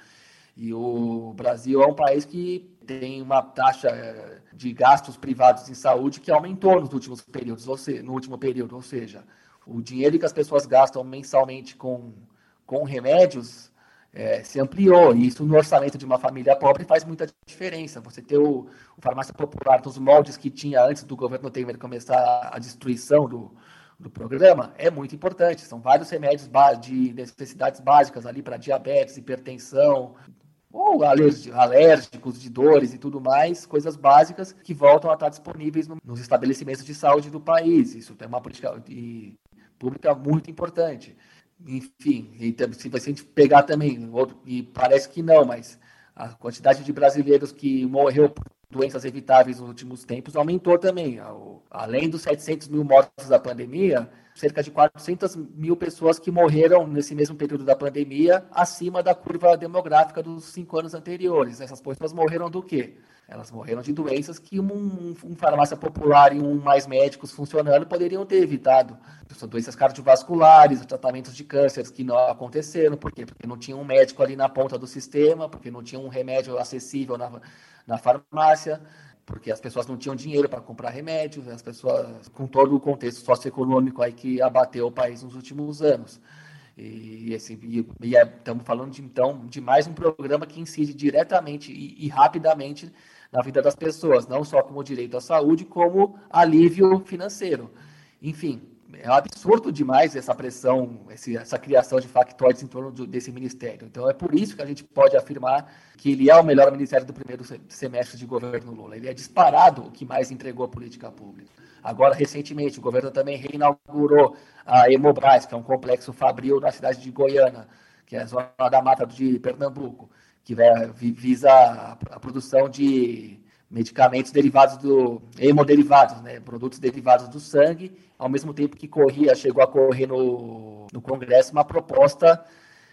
E o Brasil é um país que tem uma taxa eh, de gastos privados em saúde que aumentou nos últimos períodos, ou seja, no último período, ou seja, o dinheiro que as pessoas gastam mensalmente com, com remédios é, se ampliou, e isso no orçamento de uma família pobre faz muita diferença. Você ter o, o farmácia popular nos moldes que tinha antes do governo Temer começar a destruição do, do programa é muito importante. São vários remédios de necessidades básicas ali para diabetes, hipertensão, ou alérgicos, de dores e tudo mais, coisas básicas que voltam a estar disponíveis no, nos estabelecimentos de saúde do país. Isso é uma política pública muito importante. Enfim, e, se a gente pegar também, e parece que não, mas a quantidade de brasileiros que morreu por doenças evitáveis nos últimos tempos aumentou também. Além dos 700 mil mortos da pandemia, cerca de 400 mil pessoas que morreram nesse mesmo período da pandemia, acima da curva demográfica dos cinco anos anteriores. Essas pessoas morreram do quê? Elas morreram de doenças que um, um farmácia popular e um mais médicos funcionando poderiam ter evitado. São doenças cardiovasculares, tratamentos de cânceres que não aconteceram. Por quê? Porque não tinha um médico ali na ponta do sistema, porque não tinha um remédio acessível na, na farmácia porque as pessoas não tinham dinheiro para comprar remédios, as pessoas, com todo o contexto socioeconômico aí que abateu o país nos últimos anos. E, assim, e, e é, estamos falando de, então de mais um programa que incide diretamente e, e, rapidamente na vida das pessoas, não só como direito à saúde, como alívio financeiro. Enfim, é absurdo demais essa pressão, essa criação de factóides em torno desse ministério. Então é por isso que a gente pode afirmar que ele é o melhor ministério do primeiro semestre de governo Lula. Ele é disparado o que mais entregou a política pública. Agora, recentemente, o governo também reinaugurou a Hemobras, que é um complexo fabril na cidade de Goiânia, que é a zona da mata de Pernambuco. que visa a produção de medicamentos derivados do hemoderivados, né, produtos derivados do sangue, ao mesmo tempo que corria, chegou a correr no, no Congresso uma proposta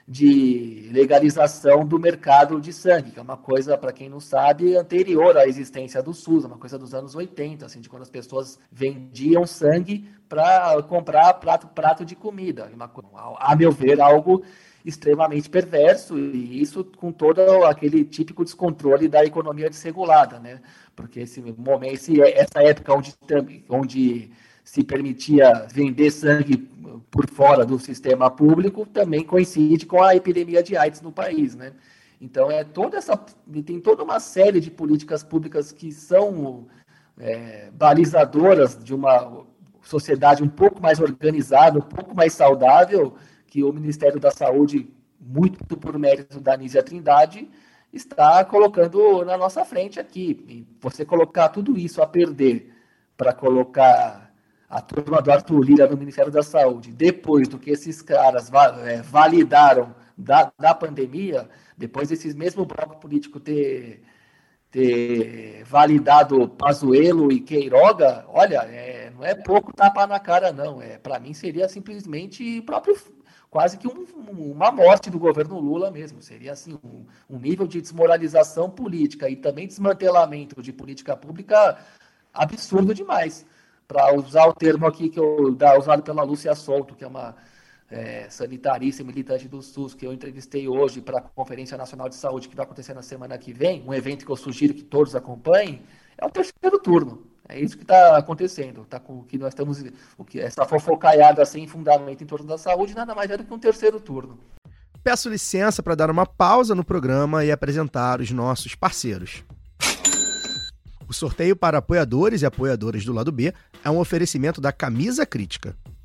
de legalização do mercado de sangue, que é uma coisa, para quem não sabe, anterior à existência do SUS, uma coisa dos anos 80, assim, de quando as pessoas vendiam sangue para comprar prato, prato de comida. Uma a meu ver, algo extremamente perverso, e isso com todo aquele típico descontrole da economia desregulada, né? Porque esse momento, esse- essa época onde, onde se permitia vender sangue por fora do sistema público também coincide com a epidemia de AIDS no país, né? Então é toda essa tem toda uma série de políticas públicas que são é, balizadoras de uma sociedade um pouco mais organizada, um pouco mais saudável, que o Ministério da Saúde, muito por mérito da Nízia Trindade, está colocando na nossa frente aqui. E você colocar tudo isso a perder para colocar a turma do Arthur Lira no Ministério da Saúde, depois do que esses caras é, validaram da, da pandemia, depois desses mesmo bloco político ter, ter validado Pazuello e Queiroga, olha, é, não é pouco tapa na cara, não. É, Para mim seria simplesmente próprio quase que um- uma morte do governo Lula mesmo. Seria assim um, um nível de desmoralização política e também desmantelamento de política pública absurdo demais. Para usar o termo aqui que eu da, usado pela Lúcia Solto, que é uma é, sanitarista e militante do SUS, que eu entrevistei hoje para a Conferência Nacional de Saúde, que vai acontecer na semana que vem, um evento que eu sugiro que todos acompanhem, é o terceiro turno. É isso que está acontecendo. Tá com o que nós estamos. O que, essa fofocaiada sem fundamento em torno da saúde nada mais é do que um terceiro turno. Peço licença para dar uma pausa no programa e apresentar os nossos parceiros. O sorteio para apoiadores e apoiadoras do lado B é um oferecimento da Camisa Crítica.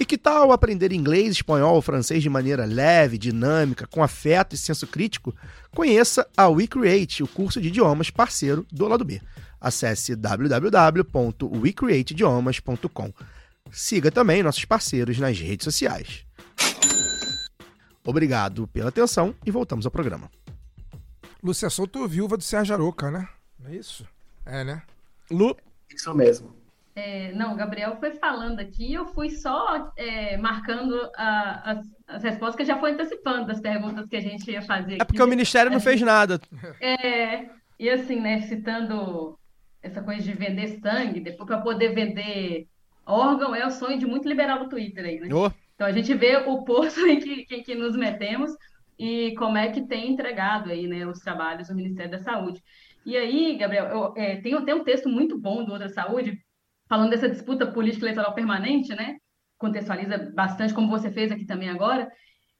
E que tal aprender inglês, espanhol ou francês de maneira leve, dinâmica, com afeto e senso crítico? Conheça a WeCreate, o curso de idiomas parceiro do lado B. Acesse www.wecreateidiomas.com. Siga também nossos parceiros nas redes sociais. Obrigado pela atenção e voltamos ao programa. Lúcia Souto, viúva do Sérgio Aroca, né? Não é isso? É, né? Lu, Isso mesmo. É, não, o Gabriel foi falando aqui, eu fui só é, marcando a- as, as respostas que já foi antecipando das perguntas que a gente ia fazer é aqui. porque o Ministério não fez nada. É, e assim, né, citando essa coisa de vender sangue, depois para poder vender órgão, é o sonho de muito liberal do Twitter aí, né? Ô, Então a gente vê o poço em que, em que nos metemos e como é que tem entregado aí, né, os trabalhos do Ministério da Saúde. E aí, Gabriel, eu, é, tem, tem um texto muito bom do Outra Saúde, falando dessa disputa política eleitoral permanente, né? Contextualiza bastante, como você fez aqui também agora.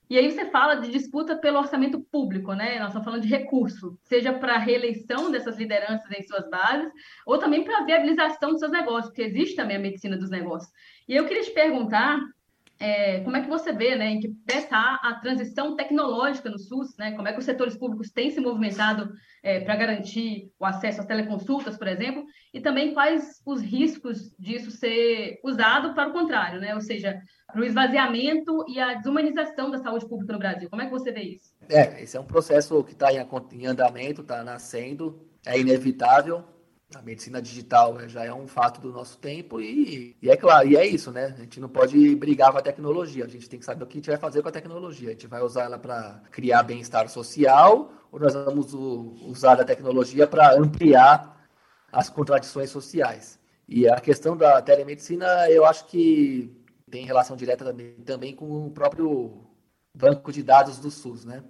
E aí você fala de disputa pelo orçamento público, né? Nós estamos falando de recurso, seja para a reeleição dessas lideranças em suas bases, ou também para a viabilização dos seus negócios, porque existe também a medicina dos negócios. E eu queria te perguntar é, como é que você vê, né, em que está a transição tecnológica no SUS, né? Como é que os setores públicos têm se movimentado é, para garantir o acesso às teleconsultas, por exemplo, e também quais os riscos disso ser usado para o contrário, né? Ou seja, para o esvaziamento e a desumanização da saúde pública no Brasil. Como é que você vê isso? É, esse é um processo que está em andamento, está nascendo, é inevitável. A medicina digital eh, já é um fato do nosso tempo e, e é claro, e é isso, né? A gente não pode brigar com a tecnologia, a gente tem que saber o que a gente vai fazer com a tecnologia. A gente vai usar ela para criar bem-estar social ou nós vamos u- usar a tecnologia para ampliar as contradições sociais. E a questão da telemedicina, eu acho que tem relação direta também, também com o próprio banco de dados do SUS, né?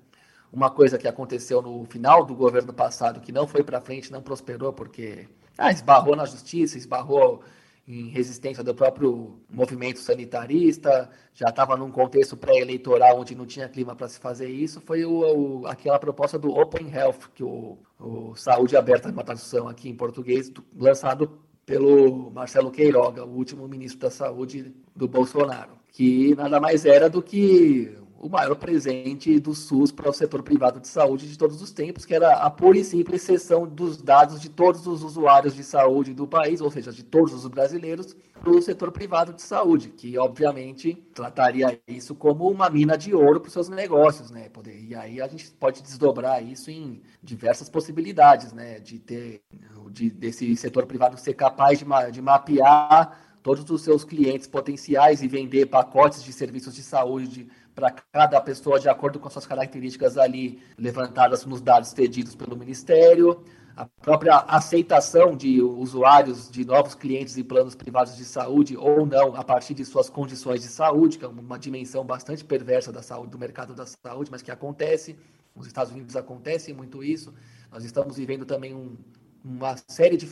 Uma coisa que aconteceu no final do governo passado, que não foi para frente, não prosperou, porque ah, esbarrou na justiça, esbarrou em resistência do próprio movimento sanitarista, já estava num contexto pré-eleitoral onde não tinha clima para se fazer isso, foi o, o- aquela proposta do Open Health, que o, o Saúde Aberta, uma tradução aqui em português, do- lançado pelo Marcelo Queiroga, o último ministro da Saúde do Bolsonaro, que nada mais era do que o maior presente do SUS para o setor privado de saúde de todos os tempos, que era a pura e simples cessão dos dados de todos os usuários de saúde do país, ou seja, de todos os brasileiros, para o setor privado de saúde, que obviamente trataria isso como uma mina de ouro para os seus negócios, né? E aí a gente pode desdobrar isso em diversas possibilidades, né? De ter de, desse setor privado ser capaz de, de mapear todos os seus clientes potenciais e vender pacotes de serviços de saúde para cada pessoa de acordo com as suas características ali levantadas nos dados pedidos pelo Ministério, a própria aceitação de usuários, de novos clientes e planos privados de saúde ou não, a partir de suas condições de saúde, que é uma dimensão bastante perversa da saúde, do mercado da saúde, mas que acontece. Nos Estados Unidos acontece muito isso. Nós estamos vivendo também um, uma série de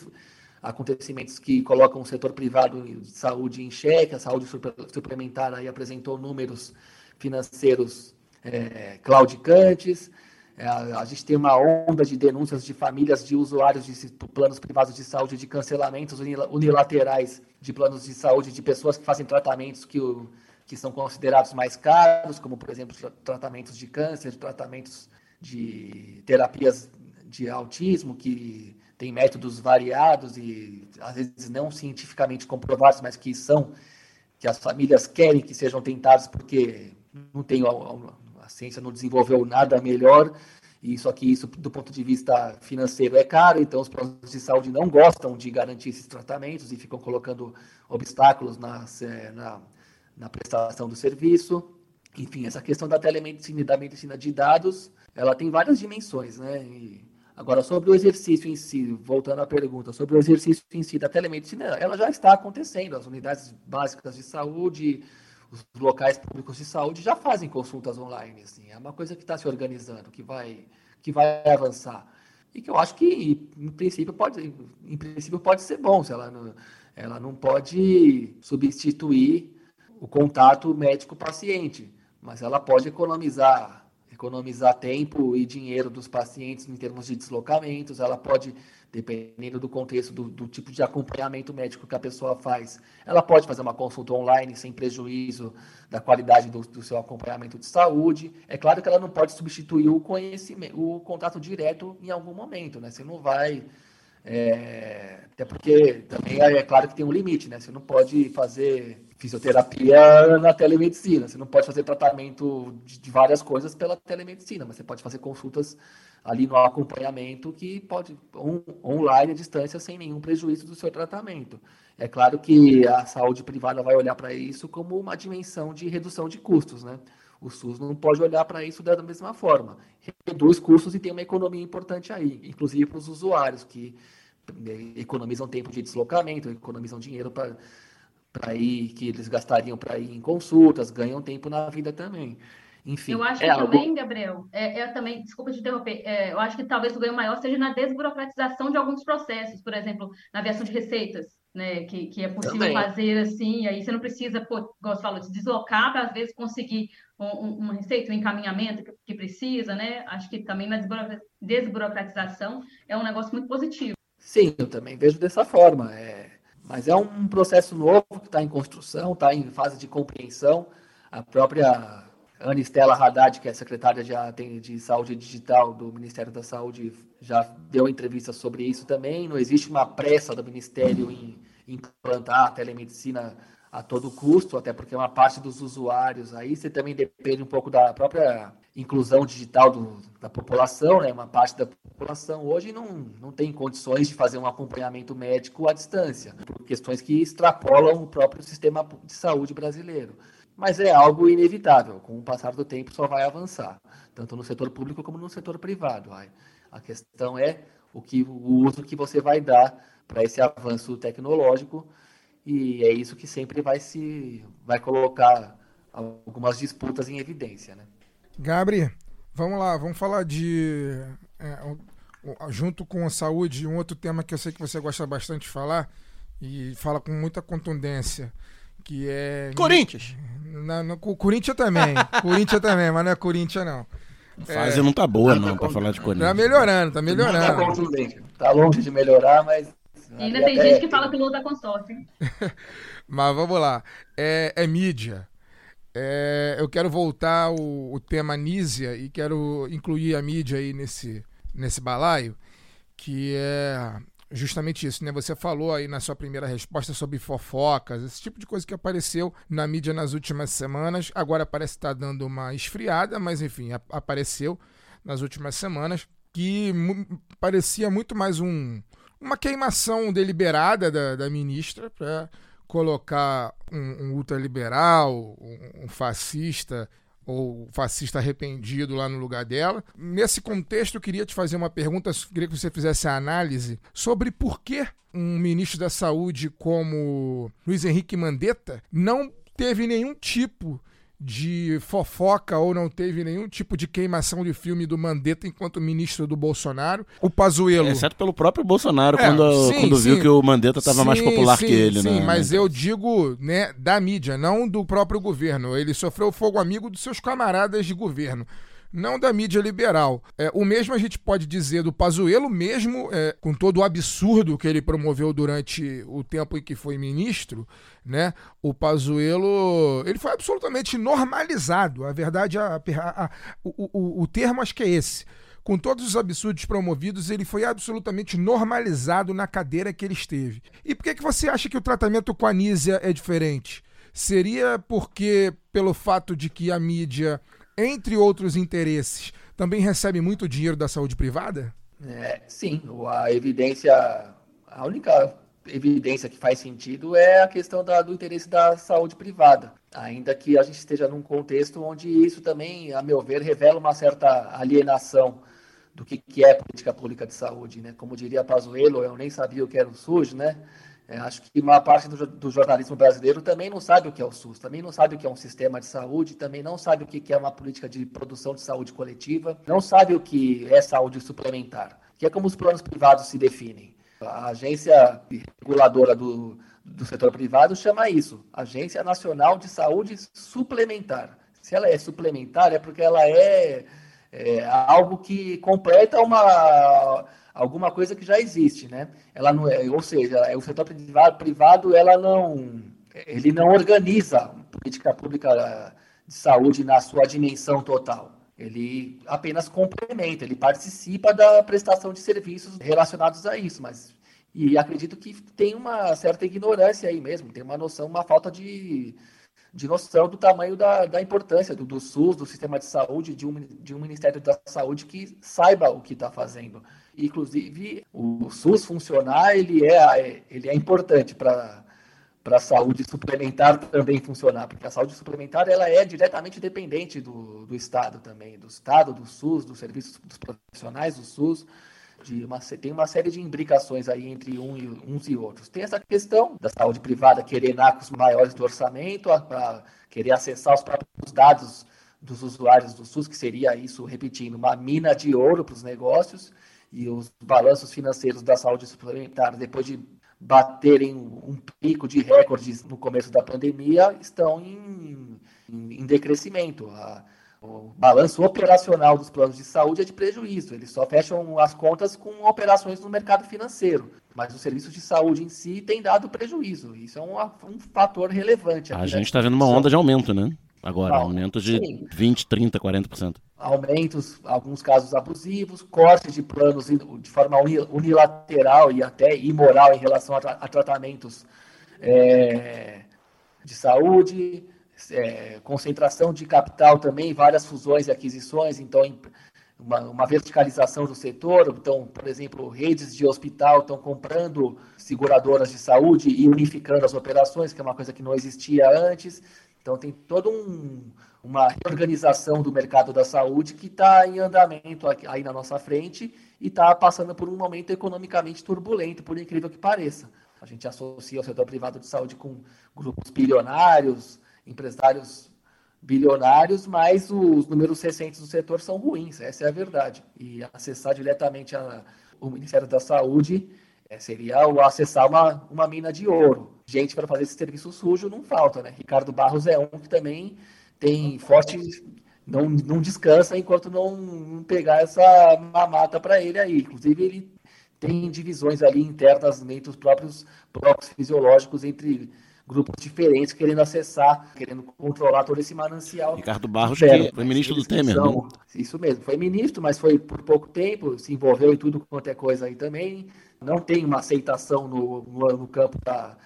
acontecimentos que colocam o setor privado de saúde em xeque, a saúde suplementar aí apresentou números financeiros é, claudicantes, é, a, gente tem uma onda de denúncias de famílias de usuários de planos privados de saúde, de cancelamentos unilaterais de planos de saúde de pessoas que fazem tratamentos que, o, que são considerados mais caros, como, por exemplo, tratamentos de câncer, tratamentos de terapias de autismo, que tem métodos variados e às vezes não cientificamente comprovados, mas que são que as famílias querem que sejam tentados porque não tem a, ciência não desenvolveu nada melhor e só que isso do ponto de vista financeiro é caro, então os planos de saúde não gostam de garantir esses tratamentos e ficam colocando obstáculos na, na, na prestação do serviço. Enfim, essa questão da telemedicina e da medicina de dados, ela tem várias dimensões, né? E Agora, sobre o exercício em si, voltando à pergunta, sobre o exercício em si da telemedicina, ela já está acontecendo. As unidades básicas de saúde, os locais públicos de saúde já fazem consultas online. Assim, é uma coisa que está se organizando, que vai, que vai avançar. E que eu acho que, em princípio, pode, em princípio, pode ser bom. Se ela, não, ela não pode substituir o contato médico-paciente, mas ela pode economizar economizar tempo e dinheiro dos pacientes em termos de deslocamentos, ela pode, dependendo do contexto, do, do, tipo de acompanhamento médico que a pessoa faz, ela pode fazer uma consulta online sem prejuízo da qualidade do, do seu acompanhamento de saúde. É claro que ela não pode substituir o conhecimento, o contato direto em algum momento, né? Você não vai. É, até porque também é, é claro que tem um limite, né? Você não pode fazer fisioterapia na telemedicina. Você não pode fazer tratamento de, de, várias coisas pela telemedicina, mas você pode fazer consultas ali no acompanhamento que pode on, online à distância sem nenhum prejuízo do seu tratamento. É claro que a saúde privada vai olhar para isso como uma dimensão de redução de custos, né? O SUS não pode olhar para isso da mesma forma. Reduz custos e tem uma economia importante aí, inclusive para os usuários que economizam tempo de deslocamento, economizam dinheiro para ir que eles gastariam para ir em consultas, ganham tempo na vida também. Enfim, eu acho é que algo... também, Gabriel, é, é, também, desculpa te interromper, é, eu acho que talvez o ganho maior seja na desburocratização de alguns processos, por exemplo, na aviação de receitas, né, que, que é possível também. fazer assim, aí você não precisa, pô, como você falou, se deslocar para às vezes conseguir um, um, uma receita, um encaminhamento que, que precisa, né? Acho que também na desburocratização é um negócio muito positivo. Sim, eu também vejo dessa forma. É, mas é um processo novo que está em construção, está em fase de compreensão. A própria Ana Estela Haddad, que é secretária de, de Saúde Digital do Ministério da Saúde, já deu entrevista sobre isso também. Não existe uma pressa do Ministério em implantar a telemedicina a todo custo, até porque uma parte dos usuários aí você também depende um pouco da própria inclusão digital do, da população, né? Uma parte da população hoje não, não tem condições de fazer um acompanhamento médico à distância, por questões que extrapolam o próprio sistema de saúde brasileiro. Mas é algo inevitável, com o passar do tempo só vai avançar, tanto no setor público como no setor privado. A questão é o, que, o uso que você vai dar para esse avanço tecnológico e é isso que sempre vai se vai colocar algumas disputas em evidência, né? Gabri, vamos lá, vamos falar de é, junto com a saúde, um outro tema que eu sei que você gosta bastante de falar e fala com muita contundência, que é Corinthians. Não, não, Corinthians também, Corinthians também, mas não é Corinthians não. A fase é, não tá boa não, para falar de Corinthians. Tá melhorando, tá melhorando. Não tá. Tá longe de melhorar, mas E ainda tem gente que fala que Lula dá consórcio. hein? Mas vamos lá. É, é mídia. É, eu quero voltar o, o tema Nízia e quero incluir a mídia aí nesse, nesse balaio, que é justamente isso, né? Você falou aí na sua primeira resposta sobre fofocas, esse tipo de coisa que apareceu na mídia nas últimas semanas. Agora parece estar dando uma esfriada, mas enfim, apareceu nas últimas semanas, que parecia muito mais um, uma queimação deliberada da, da ministra para colocar um, um ultraliberal, um, um fascista ou fascista arrependido lá no lugar dela. Nesse contexto, eu queria te fazer uma pergunta, queria que você fizesse a análise sobre por que um ministro da Saúde como Luiz Henrique Mandetta não teve nenhum tipo de fofoca ou não teve nenhum tipo de queimação de filme do Mandetta enquanto ministro do Bolsonaro. O Pazuello... Exceto pelo próprio Bolsonaro, É, quando, sim, quando viu sim. que o Mandetta estava mais popular sim, que ele, sim, né? mas eu digo, né, da mídia, não do próprio governo. Ele sofreu fogo amigo dos seus camaradas de governo. Não da mídia liberal. É, o mesmo a gente pode dizer do Pazuello, mesmo é, com todo o absurdo que ele promoveu durante o tempo em que foi ministro, né? O Pazuello, ele foi absolutamente normalizado. A verdade, a- a- a- o, o- o termo acho que é esse com todos os absurdos promovidos, ele foi absolutamente normalizado na cadeira que ele esteve. E por que, que você acha que o tratamento com a Nízia é diferente? Seria porque, pelo fato de que a mídia, entre outros interesses, também recebe muito dinheiro da saúde privada? É, sim, a evidência, a única evidência que faz sentido é a questão da- do interesse da saúde privada, ainda que a gente esteja num contexto onde isso também, a meu ver, revela uma certa alienação do que, que é política pública de saúde, né? Como diria Pazuello, eu nem sabia o que era o SUS, né? É, acho que uma parte do, do jornalismo brasileiro também não sabe o que é o SUS, também não sabe o que é um sistema de saúde, também não sabe o que que é uma política de produção de saúde coletiva, não sabe o que é saúde suplementar, que é como os planos privados se definem. A agência reguladora do, do setor privado chama isso, Agência Nacional de Saúde Suplementar. Se ela é suplementar, é porque ela é, é algo que completa uma alguma coisa que já existe, né? Ela não é, ou seja, o setor privado, privado ela não, ele não organiza política pública de saúde na sua dimensão total. Ele apenas complementa, ele participa da prestação de serviços relacionados a isso, mas e acredito que tem uma certa ignorância aí mesmo, tem uma noção, uma falta de, de noção do tamanho da, da importância do, do SUS, do sistema de saúde, de um, de um Ministério da Saúde que saiba o que está fazendo. Inclusive, o SUS funcionar, ele é, ele é importante para para a saúde suplementar também funcionar, porque a saúde suplementar ela é diretamente dependente do, do Estado também, do Estado, do SUS, dos serviços dos profissionais do SUS, uma, tem uma série de imbricações aí entre um e, uns e outros. Tem essa questão da saúde privada querer nacos maiores do orçamento, querer acessar os próprios dados dos usuários do SUS, que seria isso, repetindo, uma mina de ouro para os negócios, e os balanços financeiros da saúde suplementar, depois de baterem um pico de recordes no começo da pandemia, estão em, em, em decrescimento. A, o balanço operacional dos planos de saúde é de prejuízo, eles só fecham as contas com operações no mercado financeiro, mas os serviços de saúde em si têm dado prejuízo. Isso é um, um fator relevante. A gente está vendo uma onda de aumento, né? Agora, Ah, aumento de sim. 20, 30, 40%. aumentos, alguns casos abusivos, cortes de planos de forma uni- unilateral e até imoral em relação a, tra- a tratamentos é, de saúde, é, concentração de capital também, várias fusões e aquisições, então em- uma, uma verticalização do setor. Então, por exemplo, redes de hospital estão comprando seguradoras de saúde e unificando as operações, que é uma coisa que não existia antes. Então, tem toda um, uma reorganização do mercado da saúde que está em andamento aí na nossa frente e está passando por um momento economicamente turbulento, por incrível que pareça. A gente associa o setor privado de saúde com grupos bilionários, empresários bilionários, mas os números recentes do setor são ruins, essa é a verdade. E acessar diretamente a- o Ministério da Saúde eh, seria o acessar uma, uma mina de ouro. Gente para fazer esse serviço sujo não falta, né? Ricardo Barros é um que também tem forte. Não, não descansa enquanto não, não pegar essa mamata para ele aí. Inclusive, ele tem divisões ali internas entre os próprios blocos fisiológicos entre grupos diferentes querendo acessar, querendo controlar todo esse manancial. Ricardo Barros, que foi ministro do Temer, né? são- Isso mesmo, foi ministro, mas foi por pouco tempo, se envolveu em tudo quanto é coisa aí também. Não tem uma aceitação no, no, no campo da,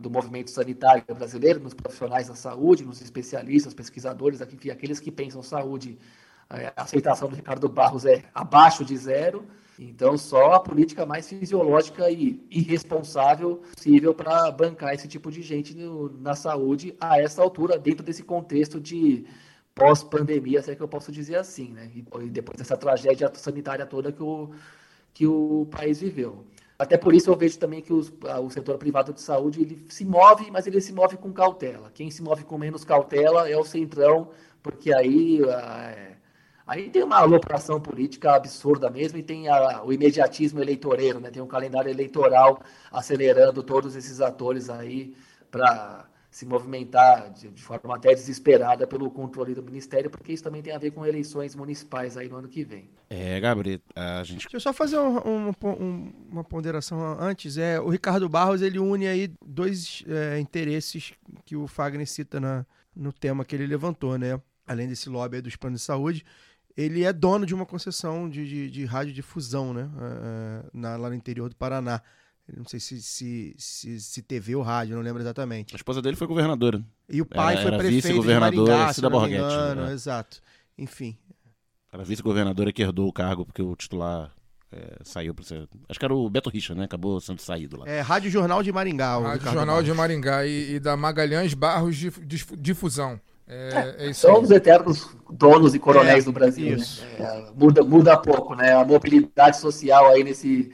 do movimento sanitário brasileiro, nos profissionais da saúde, nos especialistas, pesquisadores, enfim, aqueles que pensam saúde. A aceitação do Ricardo Barros é abaixo de zero. Então, só a política mais fisiológica e irresponsável possível para bancar esse tipo de gente no- na saúde a essa altura, dentro desse contexto de pós-pandemia, se é que eu posso dizer assim, né? E, e depois dessa tragédia sanitária toda que o, que o país viveu. Até por isso eu vejo também que os- a- o setor privado de saúde ele se move, mas ele se move com cautela. Quem se move com menos cautela é o centrão, porque aí ah, é, Aí tem uma alopração política absurda mesmo e tem a- o imediatismo eleitoreiro, né? Tem um calendário eleitoral acelerando todos esses atores aí para se movimentar de, de forma até desesperada pelo controle do ministério, porque isso também tem a ver com eleições municipais aí no ano que vem. É, Gabriel, a gente. Deixa eu só fazer um- um- um- uma ponderação antes. É, o Ricardo Barros ele une aí dois é, interesses que o Fagner cita na, no tema que ele levantou, né? Além desse lobby aí dos planos de saúde, ele é dono de uma concessão de, de, de radiodifusão, né? É, na- lá no interior do Paraná. Eu Não sei se, se, se, se TV ou rádio, não lembro exatamente. A esposa dele foi governadora. E o pai Era- foi era prefeito de Maringá, se Cida não Borghetti, engano. né? Exato. Enfim, Era vice-governadora que herdou o cargo porque o titular é, saiu para ser. Acho que era o Beto Richa, né? Acabou sendo saído lá. é Rádio Jornal de Maringá. o Rádio Ricardo Jornal Barros. de Maringá e, e da Magalhães Barros de Dif- Difusão. É, é isso São aí. os eternos donos e coronéis É, do Brasil, né? É, muda, muda pouco, né? A mobilidade social aí nesse,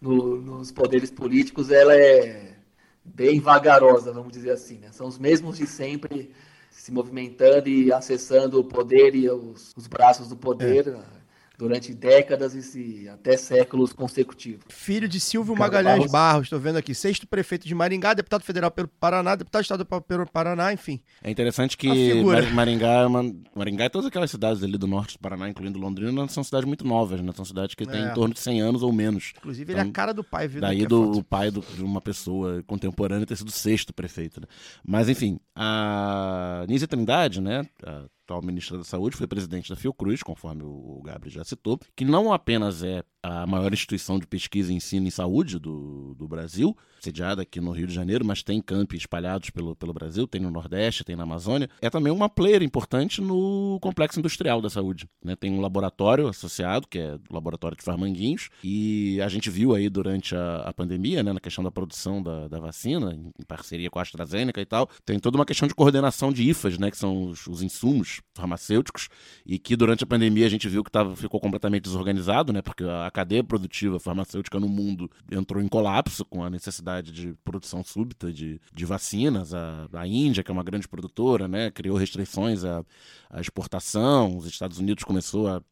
no- nos poderes políticos, ela é bem vagarosa, vamos dizer assim, né? São os mesmos de sempre se movimentando e acessando o poder e os, os braços do poder É. durante décadas e se- até séculos consecutivos. Filho de Silvio Ricardo Magalhães Barros. Barros, estou vendo aqui. Sexto prefeito de Maringá, deputado federal pelo Paraná, deputado estadual pelo Paraná, enfim. É interessante A que Maringá, é uma- Maringá e todas aquelas cidades ali do norte do Paraná, incluindo Londrina, são cidades muito novas, né? São cidades que têm É. em torno de 100 anos ou menos. Inclusive, ele é a Então, cara do pai, viu? Daí a do foto. pai do- de uma pessoa contemporânea ter sido sexto prefeito. Né? Mas, enfim, a Nízia Trindade, né, a atual ministra da Saúde, foi presidente da Fiocruz, conforme o Gabriel já citou, que não apenas é a maior instituição de pesquisa e ensino em saúde do, do Brasil, sediada aqui no Rio de Janeiro, mas tem campi espalhados pelo, pelo Brasil, tem no Nordeste, tem na Amazônia, é também uma player importante no complexo industrial da saúde. Né? Tem um laboratório associado, que é o Laboratório de Farmanguinhos, e a gente viu aí durante a, a pandemia, né, na questão da produção da, da vacina, em, parceria com a AstraZeneca e tal, tem toda uma questão de coordenação de IFAs, né, que são os, os insumos farmacêuticos, e que durante a pandemia a gente viu que tava, ficou completamente desorganizado, né, porque a cadeia produtiva farmacêutica no mundo entrou em colapso com a necessidade de produção súbita de, de vacinas. A, a Índia, que é uma grande produtora, né, criou restrições à, à exportação, os Estados Unidos começou a,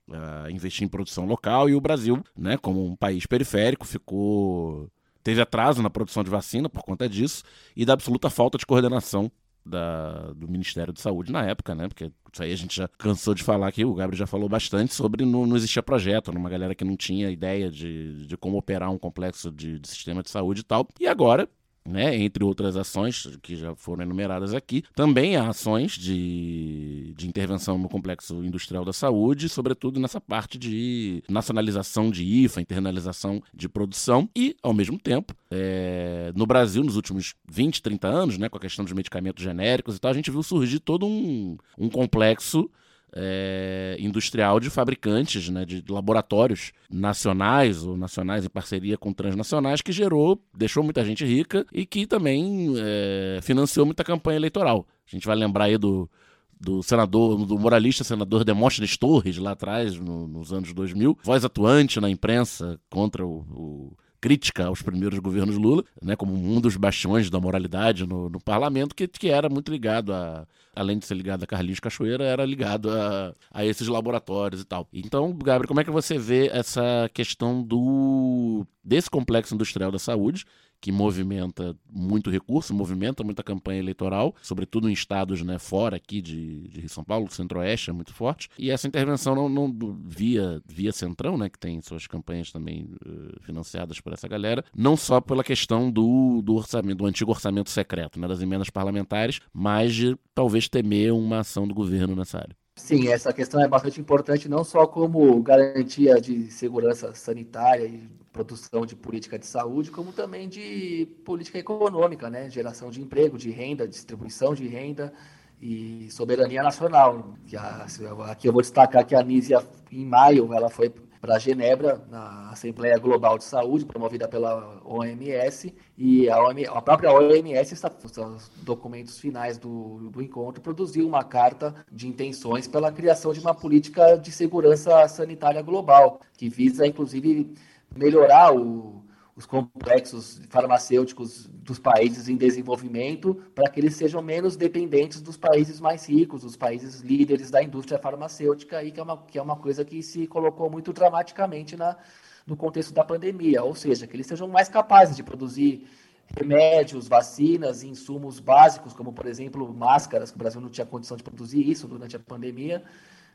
a investir em produção local, e o Brasil, né, como um país periférico, ficou teve atraso na produção de vacina por conta disso e da absoluta falta de coordenação da- do Ministério de Saúde na época, né? Porque isso aí a gente já cansou de falar aqui, o Gabriel já falou bastante sobre não, não existia projeto, numa galera que não tinha ideia de, de como operar um complexo de, de sistema de saúde e tal. E agora, né, entre outras ações que já foram enumeradas aqui, também há ações de, de intervenção no complexo industrial da saúde, sobretudo nessa parte de nacionalização de IFA, internalização de produção e, ao mesmo tempo, é, no Brasil, nos últimos 20, 30 anos, né, com a questão dos medicamentos genéricos e tal, a gente viu surgir todo um, um complexo é, industrial de fabricantes, né, de laboratórios nacionais ou nacionais em parceria com transnacionais, que gerou, deixou muita gente rica e que também é, financiou muita campanha eleitoral. A gente vai lembrar aí do, do senador, do moralista senador Demóstenes Torres, lá atrás, no- nos anos 2000, voz atuante na imprensa contra o, o- crítica aos primeiros governos Lula, né, como um dos bastiões da moralidade no, no parlamento, que, que era muito ligado a, além de ser ligado a Carlinhos Cachoeira, era ligado a, a esses laboratórios e tal. Então, Gabriel, como é que você vê essa questão do desse complexo industrial da saúde, que movimenta muito recurso, movimenta muita campanha eleitoral, sobretudo em estados né, fora aqui de, de São Paulo, centro-oeste é muito forte. E essa intervenção não, não via, via Centrão, né, que tem suas campanhas também uh, financiadas por essa galera, não só pela questão do, do orçamento, do antigo orçamento secreto, né, das emendas parlamentares, mas de talvez temer uma ação do governo nessa área. Sim, essa questão é bastante importante, não só como garantia de segurança sanitária e produção de política de saúde, como também de política econômica, né? Geração de emprego, de renda, distribuição de renda e soberania nacional. Que aqui eu vou destacar que a Nízia, em maio, ela foi para Genebra, na Assembleia Global de Saúde, promovida pela OMS, e a, OMS, a própria OMS, os documentos finais do, do encontro, produziu uma carta de intenções pela criação de uma política de segurança sanitária global, que visa, inclusive, melhorar o, os complexos farmacêuticos dos países em desenvolvimento para que eles sejam menos dependentes dos países mais ricos, dos países líderes da indústria farmacêutica, aí, que, é uma, que é uma coisa que se colocou muito dramaticamente na, no contexto da pandemia, ou seja, que eles sejam mais capazes de produzir remédios, vacinas, insumos básicos, como, por exemplo, máscaras, que o Brasil não tinha condição de produzir isso durante a pandemia,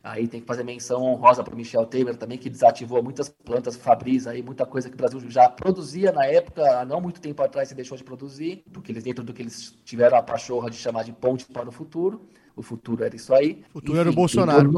Aí tem que fazer menção honrosa para o Michel Temer também, que desativou muitas plantas Fabris, aí, muita coisa que o Brasil já produzia na época, há não muito tempo atrás, e deixou de produzir, do que eles, dentro do que eles tiveram a pachorra de chamar de ponte para o futuro. O futuro era isso aí. O futuro Enfim, era o Bolsonaro.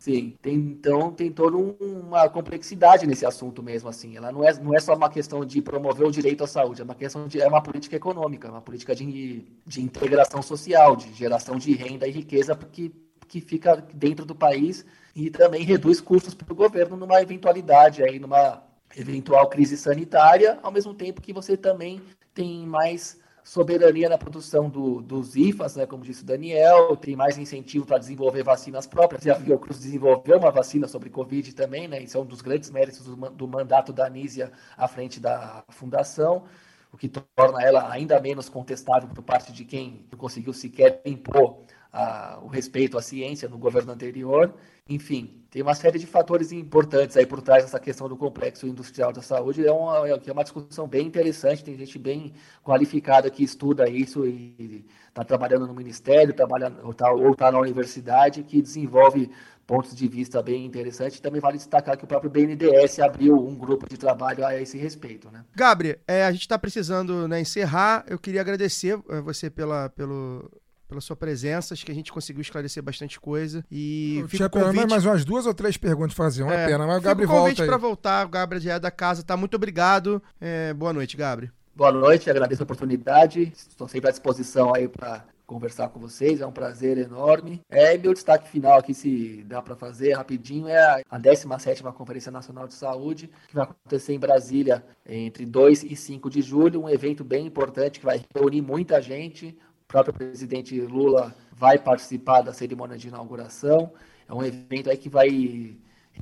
Sim, tem, então tem toda um, uma complexidade nesse assunto mesmo, assim. Ela não é, não é só uma questão de promover o direito à saúde, é uma questão de é uma política econômica, uma política de, de integração social, de geração de renda e riqueza, porque que fica dentro do país e também reduz custos para o governo numa eventualidade aí, numa eventual crise sanitária, ao mesmo tempo que você também tem mais soberania na produção do, dos IFAs, né, como disse o Daniel, tem mais incentivo para desenvolver vacinas próprias. E a Fiocruz desenvolveu uma vacina sobre Covid também, né, isso é um dos grandes méritos do, do mandato da Anísia à frente da fundação, o que torna ela ainda menos contestável por parte de quem conseguiu sequer impor a, o respeito à ciência no governo anterior. Enfim, tem uma série de fatores importantes aí por trás dessa questão do complexo industrial da saúde. É uma, é uma discussão bem interessante, tem gente bem qualificada que estuda isso e está trabalhando no ministério, trabalha, ou está tá na universidade, que desenvolve pontos de vista bem interessantes. Também vale destacar que o próprio BNDES abriu um grupo de trabalho a esse respeito. Né? Gabriel, é, a gente está precisando né, encerrar. Eu queria agradecer é, você pela, pelo, pela sua presença. Acho que a gente conseguiu esclarecer bastante coisa. E eu tinha convite... mais umas duas ou três perguntas fazer, uma é, pena. Mas o Gabriel volta convite para voltar. O Gabriel já é da casa, tá? Muito obrigado. É, boa noite, Gabriel. Boa noite, agradeço a oportunidade. Estou sempre à disposição aí para conversar com vocês, é um prazer enorme. É, meu destaque final aqui, se dá para fazer rapidinho, é a 17ª Conferência Nacional de Saúde, que vai acontecer em Brasília entre 2 e 5 de julho, um evento bem importante que vai reunir muita gente, próprio presidente Lula vai participar da cerimônia de inauguração. É um evento aí que vai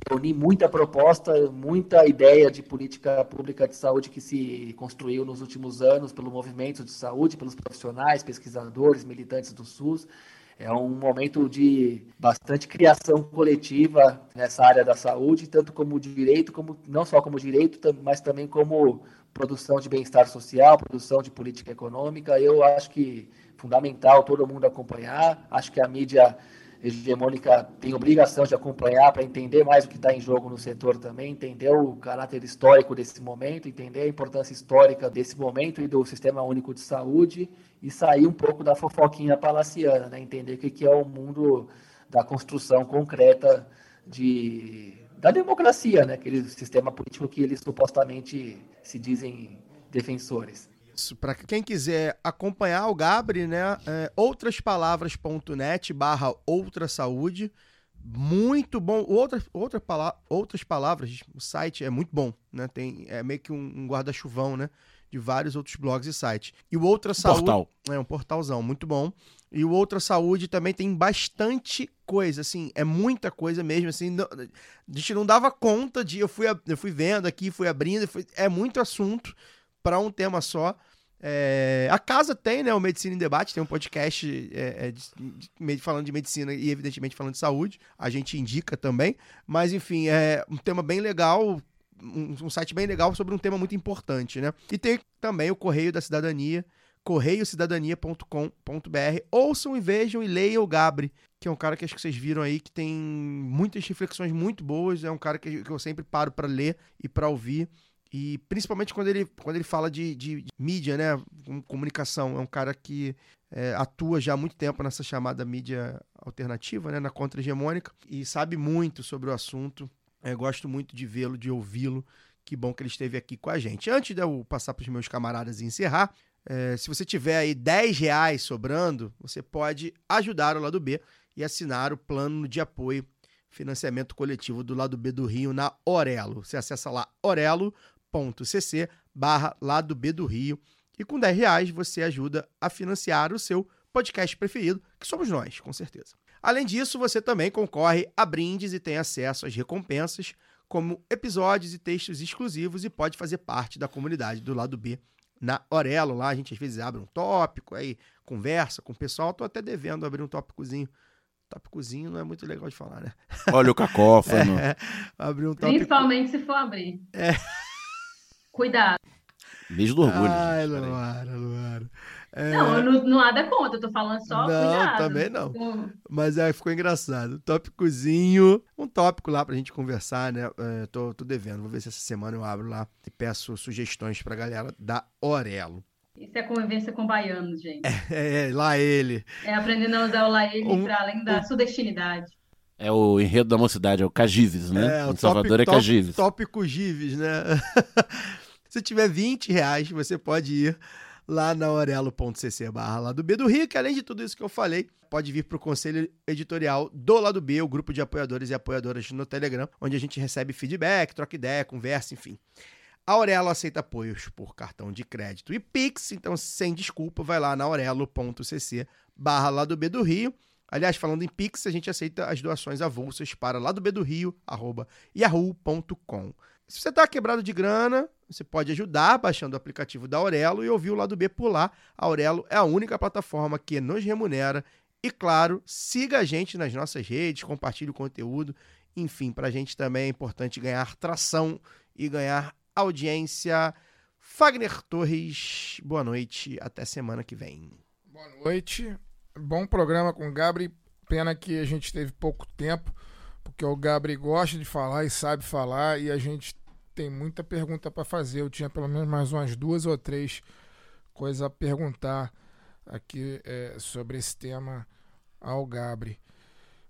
reunir muita proposta, muita ideia de política pública de saúde que se construiu nos últimos anos pelo movimento de saúde, pelos profissionais, pesquisadores, militantes do SUS. É um momento de bastante criação coletiva nessa área da saúde, tanto como direito, como não só como direito, mas também como produção de bem-estar social, produção de política econômica. Eu acho que fundamental todo mundo acompanhar. Acho que a mídia hegemônica tem obrigação de acompanhar para entender mais o que está em jogo no setor também, entender o caráter histórico desse momento, entender a importância histórica desse momento e do Sistema Único de Saúde e sair um pouco da fofoquinha palaciana, né? entender o que é o mundo da construção concreta de, da democracia, né? aquele sistema político que eles supostamente se dizem defensores. Isso, para quem quiser acompanhar o Gabri, né? É, outraspalavras.net barra outra saúde. Muito bom. Outra, outra pala outras palavras, o site é muito bom, né? Tem, é meio que um, um guarda-chuvão, né? De vários outros blogs e sites. E o Outra Saúde. Portal. É um portalzão, muito bom. E o Outra Saúde também tem bastante coisa, assim, é muita coisa mesmo, assim. Não, a gente não dava conta de. Eu fui, eu fui vendo aqui, fui abrindo, fui, é muito assunto para um tema só. É, a casa tem, né, o Medicina em Debate, tem um podcast é, é, de, de, falando de medicina e, evidentemente, falando de saúde. A gente indica também. Mas, enfim, é um tema bem legal. um, um site bem legal sobre um tema muito importante, né? E tem também o Correio da Cidadania, correiocidadania.com.br. Ouçam e vejam e leiam o Gabri, que é um cara que acho que vocês viram aí, que tem muitas reflexões muito boas, é um cara que, que eu sempre paro para ler e para ouvir. E principalmente quando ele, quando ele fala de, de, de mídia, né? com- Comunicação. É um cara que é, atua já há muito tempo nessa chamada mídia alternativa, né? Na contra-hegemônica. E sabe muito sobre o assunto. É, gosto muito de vê-lo, de ouvi-lo. Que bom que ele esteve aqui com a gente. Antes de eu passar para os meus camaradas e encerrar, é, se você tiver aí 10 reais sobrando, você pode ajudar o lado B e assinar o plano de apoio financiamento coletivo do lado B do Rio na Orelo. Você acessa lá orelo.cc barra lado B do Rio e com 10 reais você ajuda a financiar o seu podcast preferido, que somos nós, com certeza. Além disso, você também concorre a brindes e tem acesso às recompensas, como episódios e textos exclusivos e pode fazer parte da comunidade do lado B na Orelo. Lá a gente às vezes abre um tópico, aí conversa com o pessoal. Tô até devendo abrir um tópicozinho. Tópicozinho não é muito legal de falar, né? Olha o cacófano. É, abrir um tópico. Principalmente se for abrir. É. Cuidado. Mês do orgulho. Ai, gente. Luara, Luara. É, Não, eu não, não nada contra, eu tô falando só Não, cuidado. também não. Com- Mas é, ficou engraçado. Tópicozinho. Um tópico lá pra gente conversar, né? É, tô, tô devendo. Vou ver se essa semana eu abro lá e peço sugestões pra galera da Orelo. Isso é convivência com baianos, gente. É, lá ele. É aprendendo a usar o laele Um- para além da sudestinidade. É o enredo da mocidade, é o Cagives, né? o em Salvador tópico- é Cagives. Tópico Gives, né? Se tiver 20 reais, você pode ir lá na orelo.cc barra lá do B do Rio, que além de tudo isso que eu falei, pode vir para o conselho editorial do lado B, o grupo de apoiadores e apoiadoras no Telegram, onde a gente recebe feedback, troca ideia, conversa, enfim. A Aurelo aceita apoios por cartão de crédito e Pix, então sem desculpa, vai lá na aurelo.cc barra lá do B do Rio. Aliás, falando em Pix, a gente aceita as doações avulsas para lá do B do Rio, arroba yahoo.com. Se você está quebrado de grana, você pode ajudar baixando o aplicativo da Aurelo e ouvir o lado B por lá. A Aurelo é a única plataforma que nos remunera. E claro, siga a gente nas nossas redes, compartilhe o conteúdo. Enfim, para a gente também é importante ganhar tração e ganhar audiência. Fagner Torres, boa noite, até semana que vem. Boa noite. Bom programa com o Gabri. Pena que a gente teve pouco tempo, porque o Gabri gosta de falar e sabe falar e a gente tem muita pergunta para fazer. Eu tinha pelo menos mais umas duas ou três coisas a perguntar aqui é, sobre esse tema ao Gabri.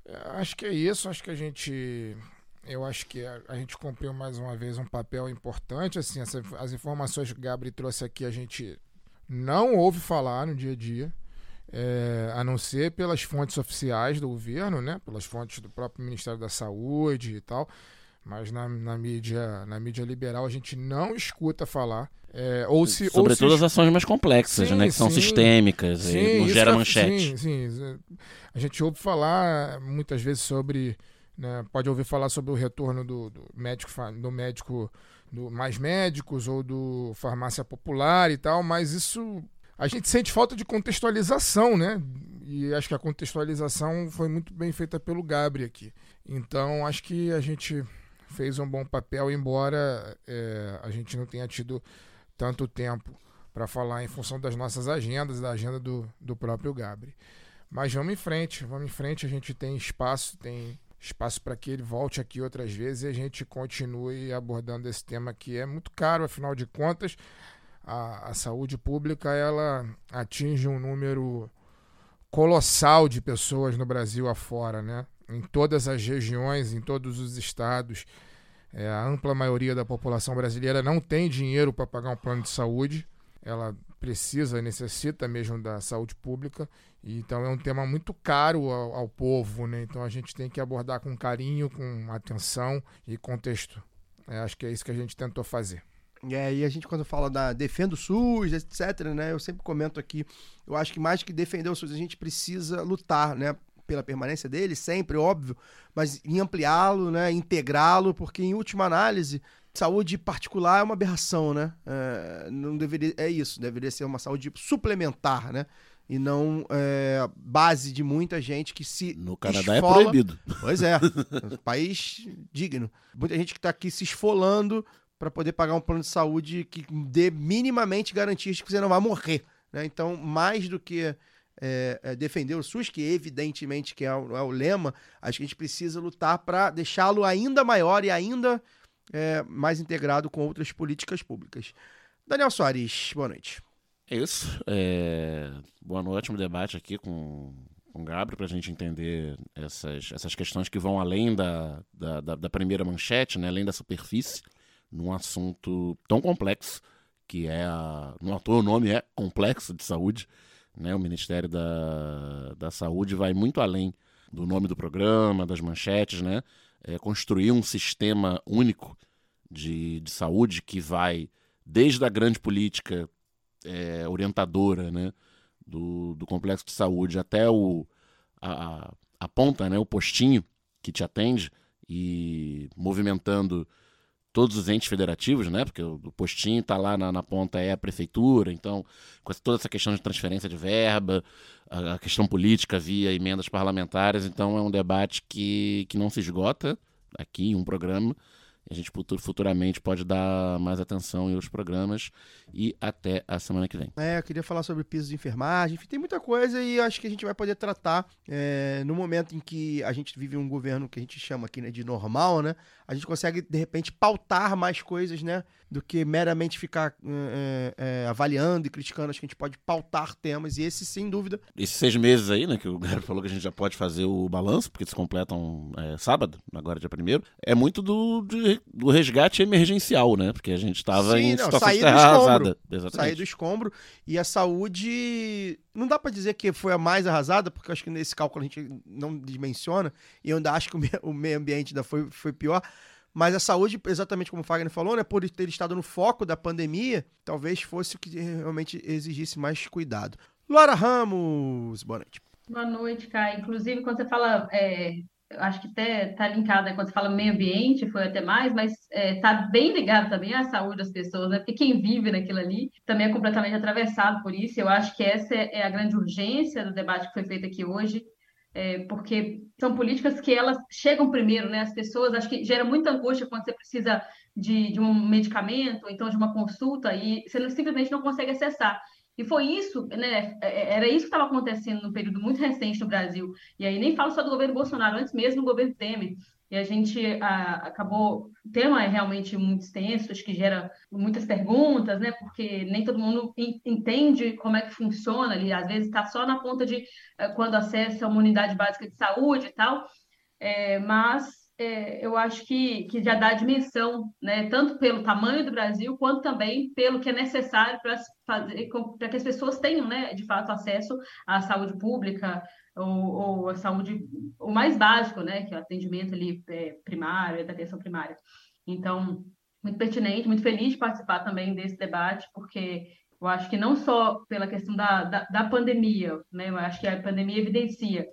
É, Acho que é isso. Acho que a gente. Eu acho que a, a gente cumpriu mais uma vez um papel importante. Assim, essa- as informações que o Gabri trouxe aqui a gente não ouve falar no dia a dia. É, a não ser pelas fontes oficiais do governo, né? Pelas fontes do próprio Ministério da Saúde e tal. Mas na, na mídia, na mídia liberal a gente não escuta falar. É, ou se, ou se Sobretudo as ações mais complexas, Sim, né? Que são sim. sistêmicas e não gera eu- manchete. Sim, sim. A gente ouve falar muitas vezes sobre. né, pode ouvir falar sobre o retorno do, do médico, do médico, do mais médicos ou do farmácia popular e tal, mas isso. A gente sente falta de contextualização, né? E acho que a contextualização foi muito bem feita pelo Gabri aqui. Então, acho que a gente fez um bom papel, embora é, a gente não tenha tido tanto tempo para falar em função das nossas agendas, da agenda do, do próprio Gabri. Mas vamos em frente, vamos em frente, a gente tem espaço, tem espaço para que ele volte aqui outras vezes e a gente continue abordando esse tema que é muito caro, afinal de contas, a, a saúde pública ela atinge um número colossal de pessoas no Brasil afora, né? Em todas as regiões, em todos os estados. É, a ampla maioria da população brasileira não tem dinheiro para pagar um plano de saúde. Ela precisa, necessita mesmo da saúde pública. E, então é um tema muito caro ao, ao povo, né? Então a gente tem que abordar com carinho, com atenção e contexto. É, acho que é isso que a gente tentou fazer. E aí a gente quando fala da defenda o SUS, etc, né? Eu sempre comento aqui, eu acho que mais que defender o SUS, a gente precisa lutar, né? Pela permanência dele, sempre, óbvio, mas em ampliá-lo, né? Integrá-lo, porque em última análise, saúde particular é uma aberração, né? É, não deveria, é isso, deveria ser uma saúde suplementar, né? e não é, base de muita gente que se No Canadá é esfola- proibido. Pois é, um país digno. Muita gente que está aqui se esfolando para poder pagar um plano de saúde que dê minimamente garantias de que você não vai morrer. né? Então, mais do que é, é, defender o SUS, que evidentemente que é o, é o lema, acho que a gente precisa lutar para deixá-lo ainda maior e ainda é, mais integrado com outras políticas públicas. Daniel Soares, boa noite. É isso. É, Boa noite, um debate aqui com, com o Gabriel para a gente entender essas, essas questões que vão além da, da, da- da primeira manchete, né? além da superfície, num assunto tão complexo que é a. No ator o nome é Complexo de Saúde. Né? O Ministério da, da Saúde vai muito além do nome do programa, das manchetes, né? É, construir um sistema único de, de saúde que vai desde a grande política é, orientadora né, do, do complexo de saúde até o, a, a- ponta, né, o postinho que te atende e movimentando todos os entes federativos, né, porque o, postinho está lá na, na ponta é a prefeitura, então com toda essa questão de transferência de verba, a, a questão política via emendas parlamentares, então é um debate que, que não se esgota aqui em um programa. A gente futu- futuramente pode dar mais atenção em outros programas e até a semana que vem. É, eu queria falar sobre piso de enfermagem, enfim, tem muita coisa e acho que a gente vai poder tratar é, no momento em que a gente vive um governo que a gente chama aqui né, de normal, né? A gente consegue, de repente, pautar mais coisas, né? Do que meramente ficar é, é, avaliando e criticando. Acho que a gente pode pautar temas e esse, sem dúvida, Esses seis meses aí, né, que o Gabriel falou que a gente já pode fazer o balanço, porque se completam é, sábado, agora dia primeiro, é muito do, de- do resgate emergencial, né? Porque a gente estava em não, situação sair de do arrasada. sair do escombro. E a saúde, não dá pra dizer que foi a mais arrasada, porque eu acho que nesse cálculo a gente não dimensiona, e eu ainda acho que o meio ambiente ainda foi, foi pior. Mas a saúde, exatamente como o Fagner falou, né, por ter estado no foco da pandemia, talvez fosse o que realmente exigisse mais cuidado. Laura Ramos, boa noite. Boa noite, Caio. Inclusive, quando você fala, é, acho que até está linkado, né, quando você fala meio ambiente, foi até mais, mas está bem ligado também à saúde das pessoas, né? Porque quem vive naquilo ali também é completamente atravessado por isso. Eu acho que essa é a grande urgência do debate que foi feito aqui hoje, é, porque são políticas que elas chegam primeiro, né? As pessoas, acho que gera muita angústia quando você precisa de, de um medicamento, ou então de uma consulta, e você não- simplesmente não consegue acessar. E foi isso, né? é- Era isso que estava acontecendo num período muito recente no Brasil. E aí nem falo só do governo Bolsonaro, antes mesmo do governo Temer. E a gente ah, acabou. O tema é realmente muito extenso, acho que gera muitas perguntas, né? Porque nem todo mundo en- entende como é que funciona ali. Às vezes está só na ponta de eh, quando acessa uma unidade básica de saúde e tal. É, mas é, eu acho que, que já dá a dimensão, né? Tanto pelo tamanho do Brasil, quanto também pelo que é necessário para fazer para que as pessoas tenham, né, de fato, acesso à saúde pública ou, ou à saúde o mais básico, né, que é o atendimento ali é, primário, da atenção primária. Então, muito pertinente, muito feliz de participar também desse debate, porque eu acho que não só pela questão da, da, da pandemia, né, eu acho que a pandemia evidencia,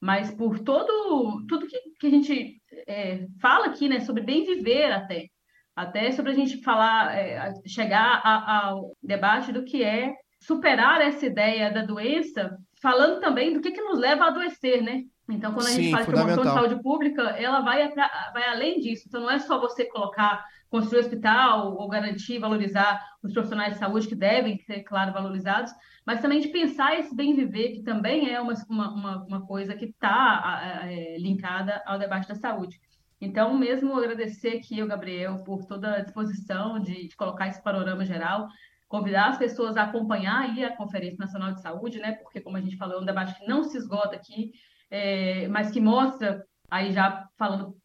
mas por todo tudo que, que a gente é, fala aqui, né, sobre bem viver até, até sobre a gente falar, é, chegar a- ao debate do que é superar essa ideia da doença, falando também do que, que nos leva a adoecer, né? Então, quando a gente Sim, fala de promoção de saúde pública, ela vai, atra- vai além disso. Então, não é só você colocar, construir hospital ou garantir, valorizar os profissionais de saúde que devem ser, claro, valorizados, mas também de pensar esse bem viver, que também é uma, uma, uma, coisa que está linkada ao debate da saúde. Então, mesmo agradecer aqui ao Gabriel por toda a disposição de, de colocar esse panorama geral, convidar as pessoas a acompanhar aí a Conferência Nacional de Saúde, né? Porque, como a gente falou, é um debate que não se esgota aqui, é, mas que mostra, aí já falando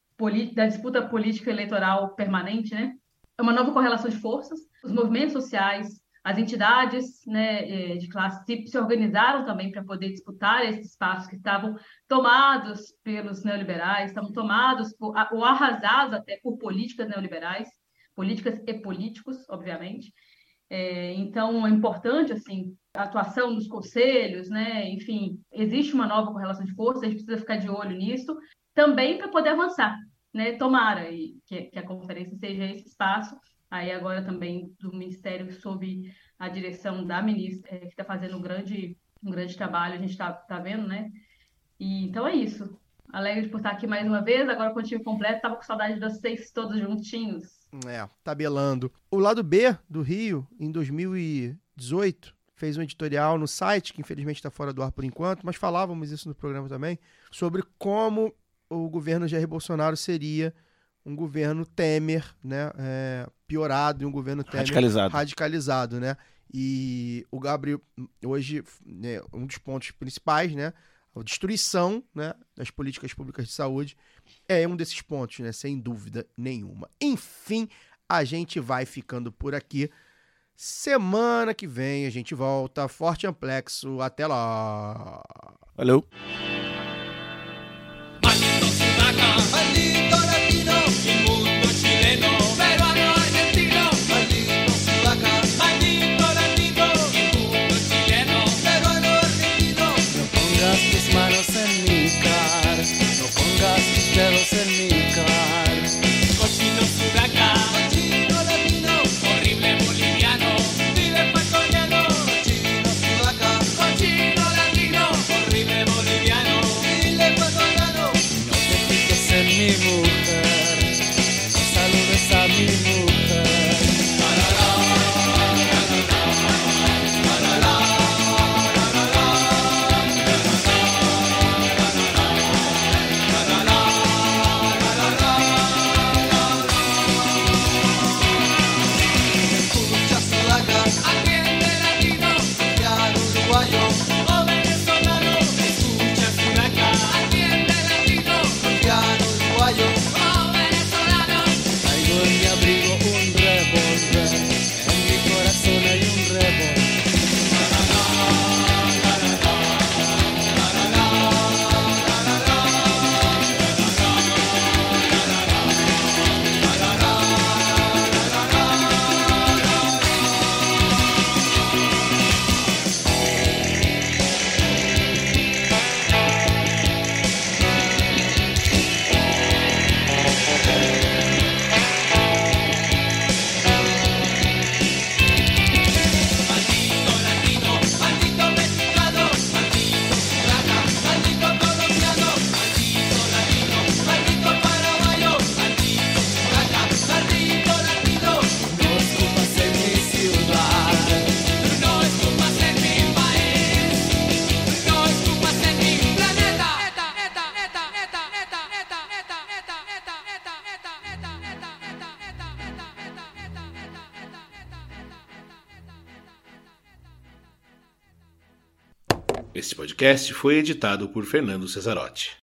da disputa política eleitoral permanente, né? É uma nova correlação de forças, os movimentos sociais, as entidades né, eh, de classe se, organizaram também para poder disputar esses espaços que estavam tomados pelos neoliberais, estavam tomados por, ou arrasados até por políticas neoliberais, políticas e políticos, obviamente. É, então, é importante, assim, a atuação dos conselhos, né? Enfim, existe uma nova correlação de forças, a gente precisa ficar de olho nisso, também para poder avançar, né? Tomara que, que a conferência seja esse espaço. Aí agora também do Ministério sob a direção da ministra, eh, que está fazendo um grande um grande trabalho, a gente está tá vendo, né? E, então é isso. Alegre por estar aqui mais uma vez, agora com o time completo, tava com saudade de vocês todos juntinhos. É, tabelando. O lado B do Rio, em 2018, fez um editorial no site, que infelizmente está fora do ar por enquanto, mas falávamos isso no programa também, sobre como o governo Jair Bolsonaro seria um governo Temer, né? é, piorado e um governo Temer Radicalizado. radicalizado, né? E o Gabriel, hoje, né, um dos pontos principais, né? A destruição né, das políticas públicas de saúde é um desses pontos, né? Sem dúvida nenhuma. Enfim, a gente vai ficando por aqui. Semana que vem a gente volta. Forte amplexo. Até lá. Valeu. Foi editado por Fernando Cesarotti.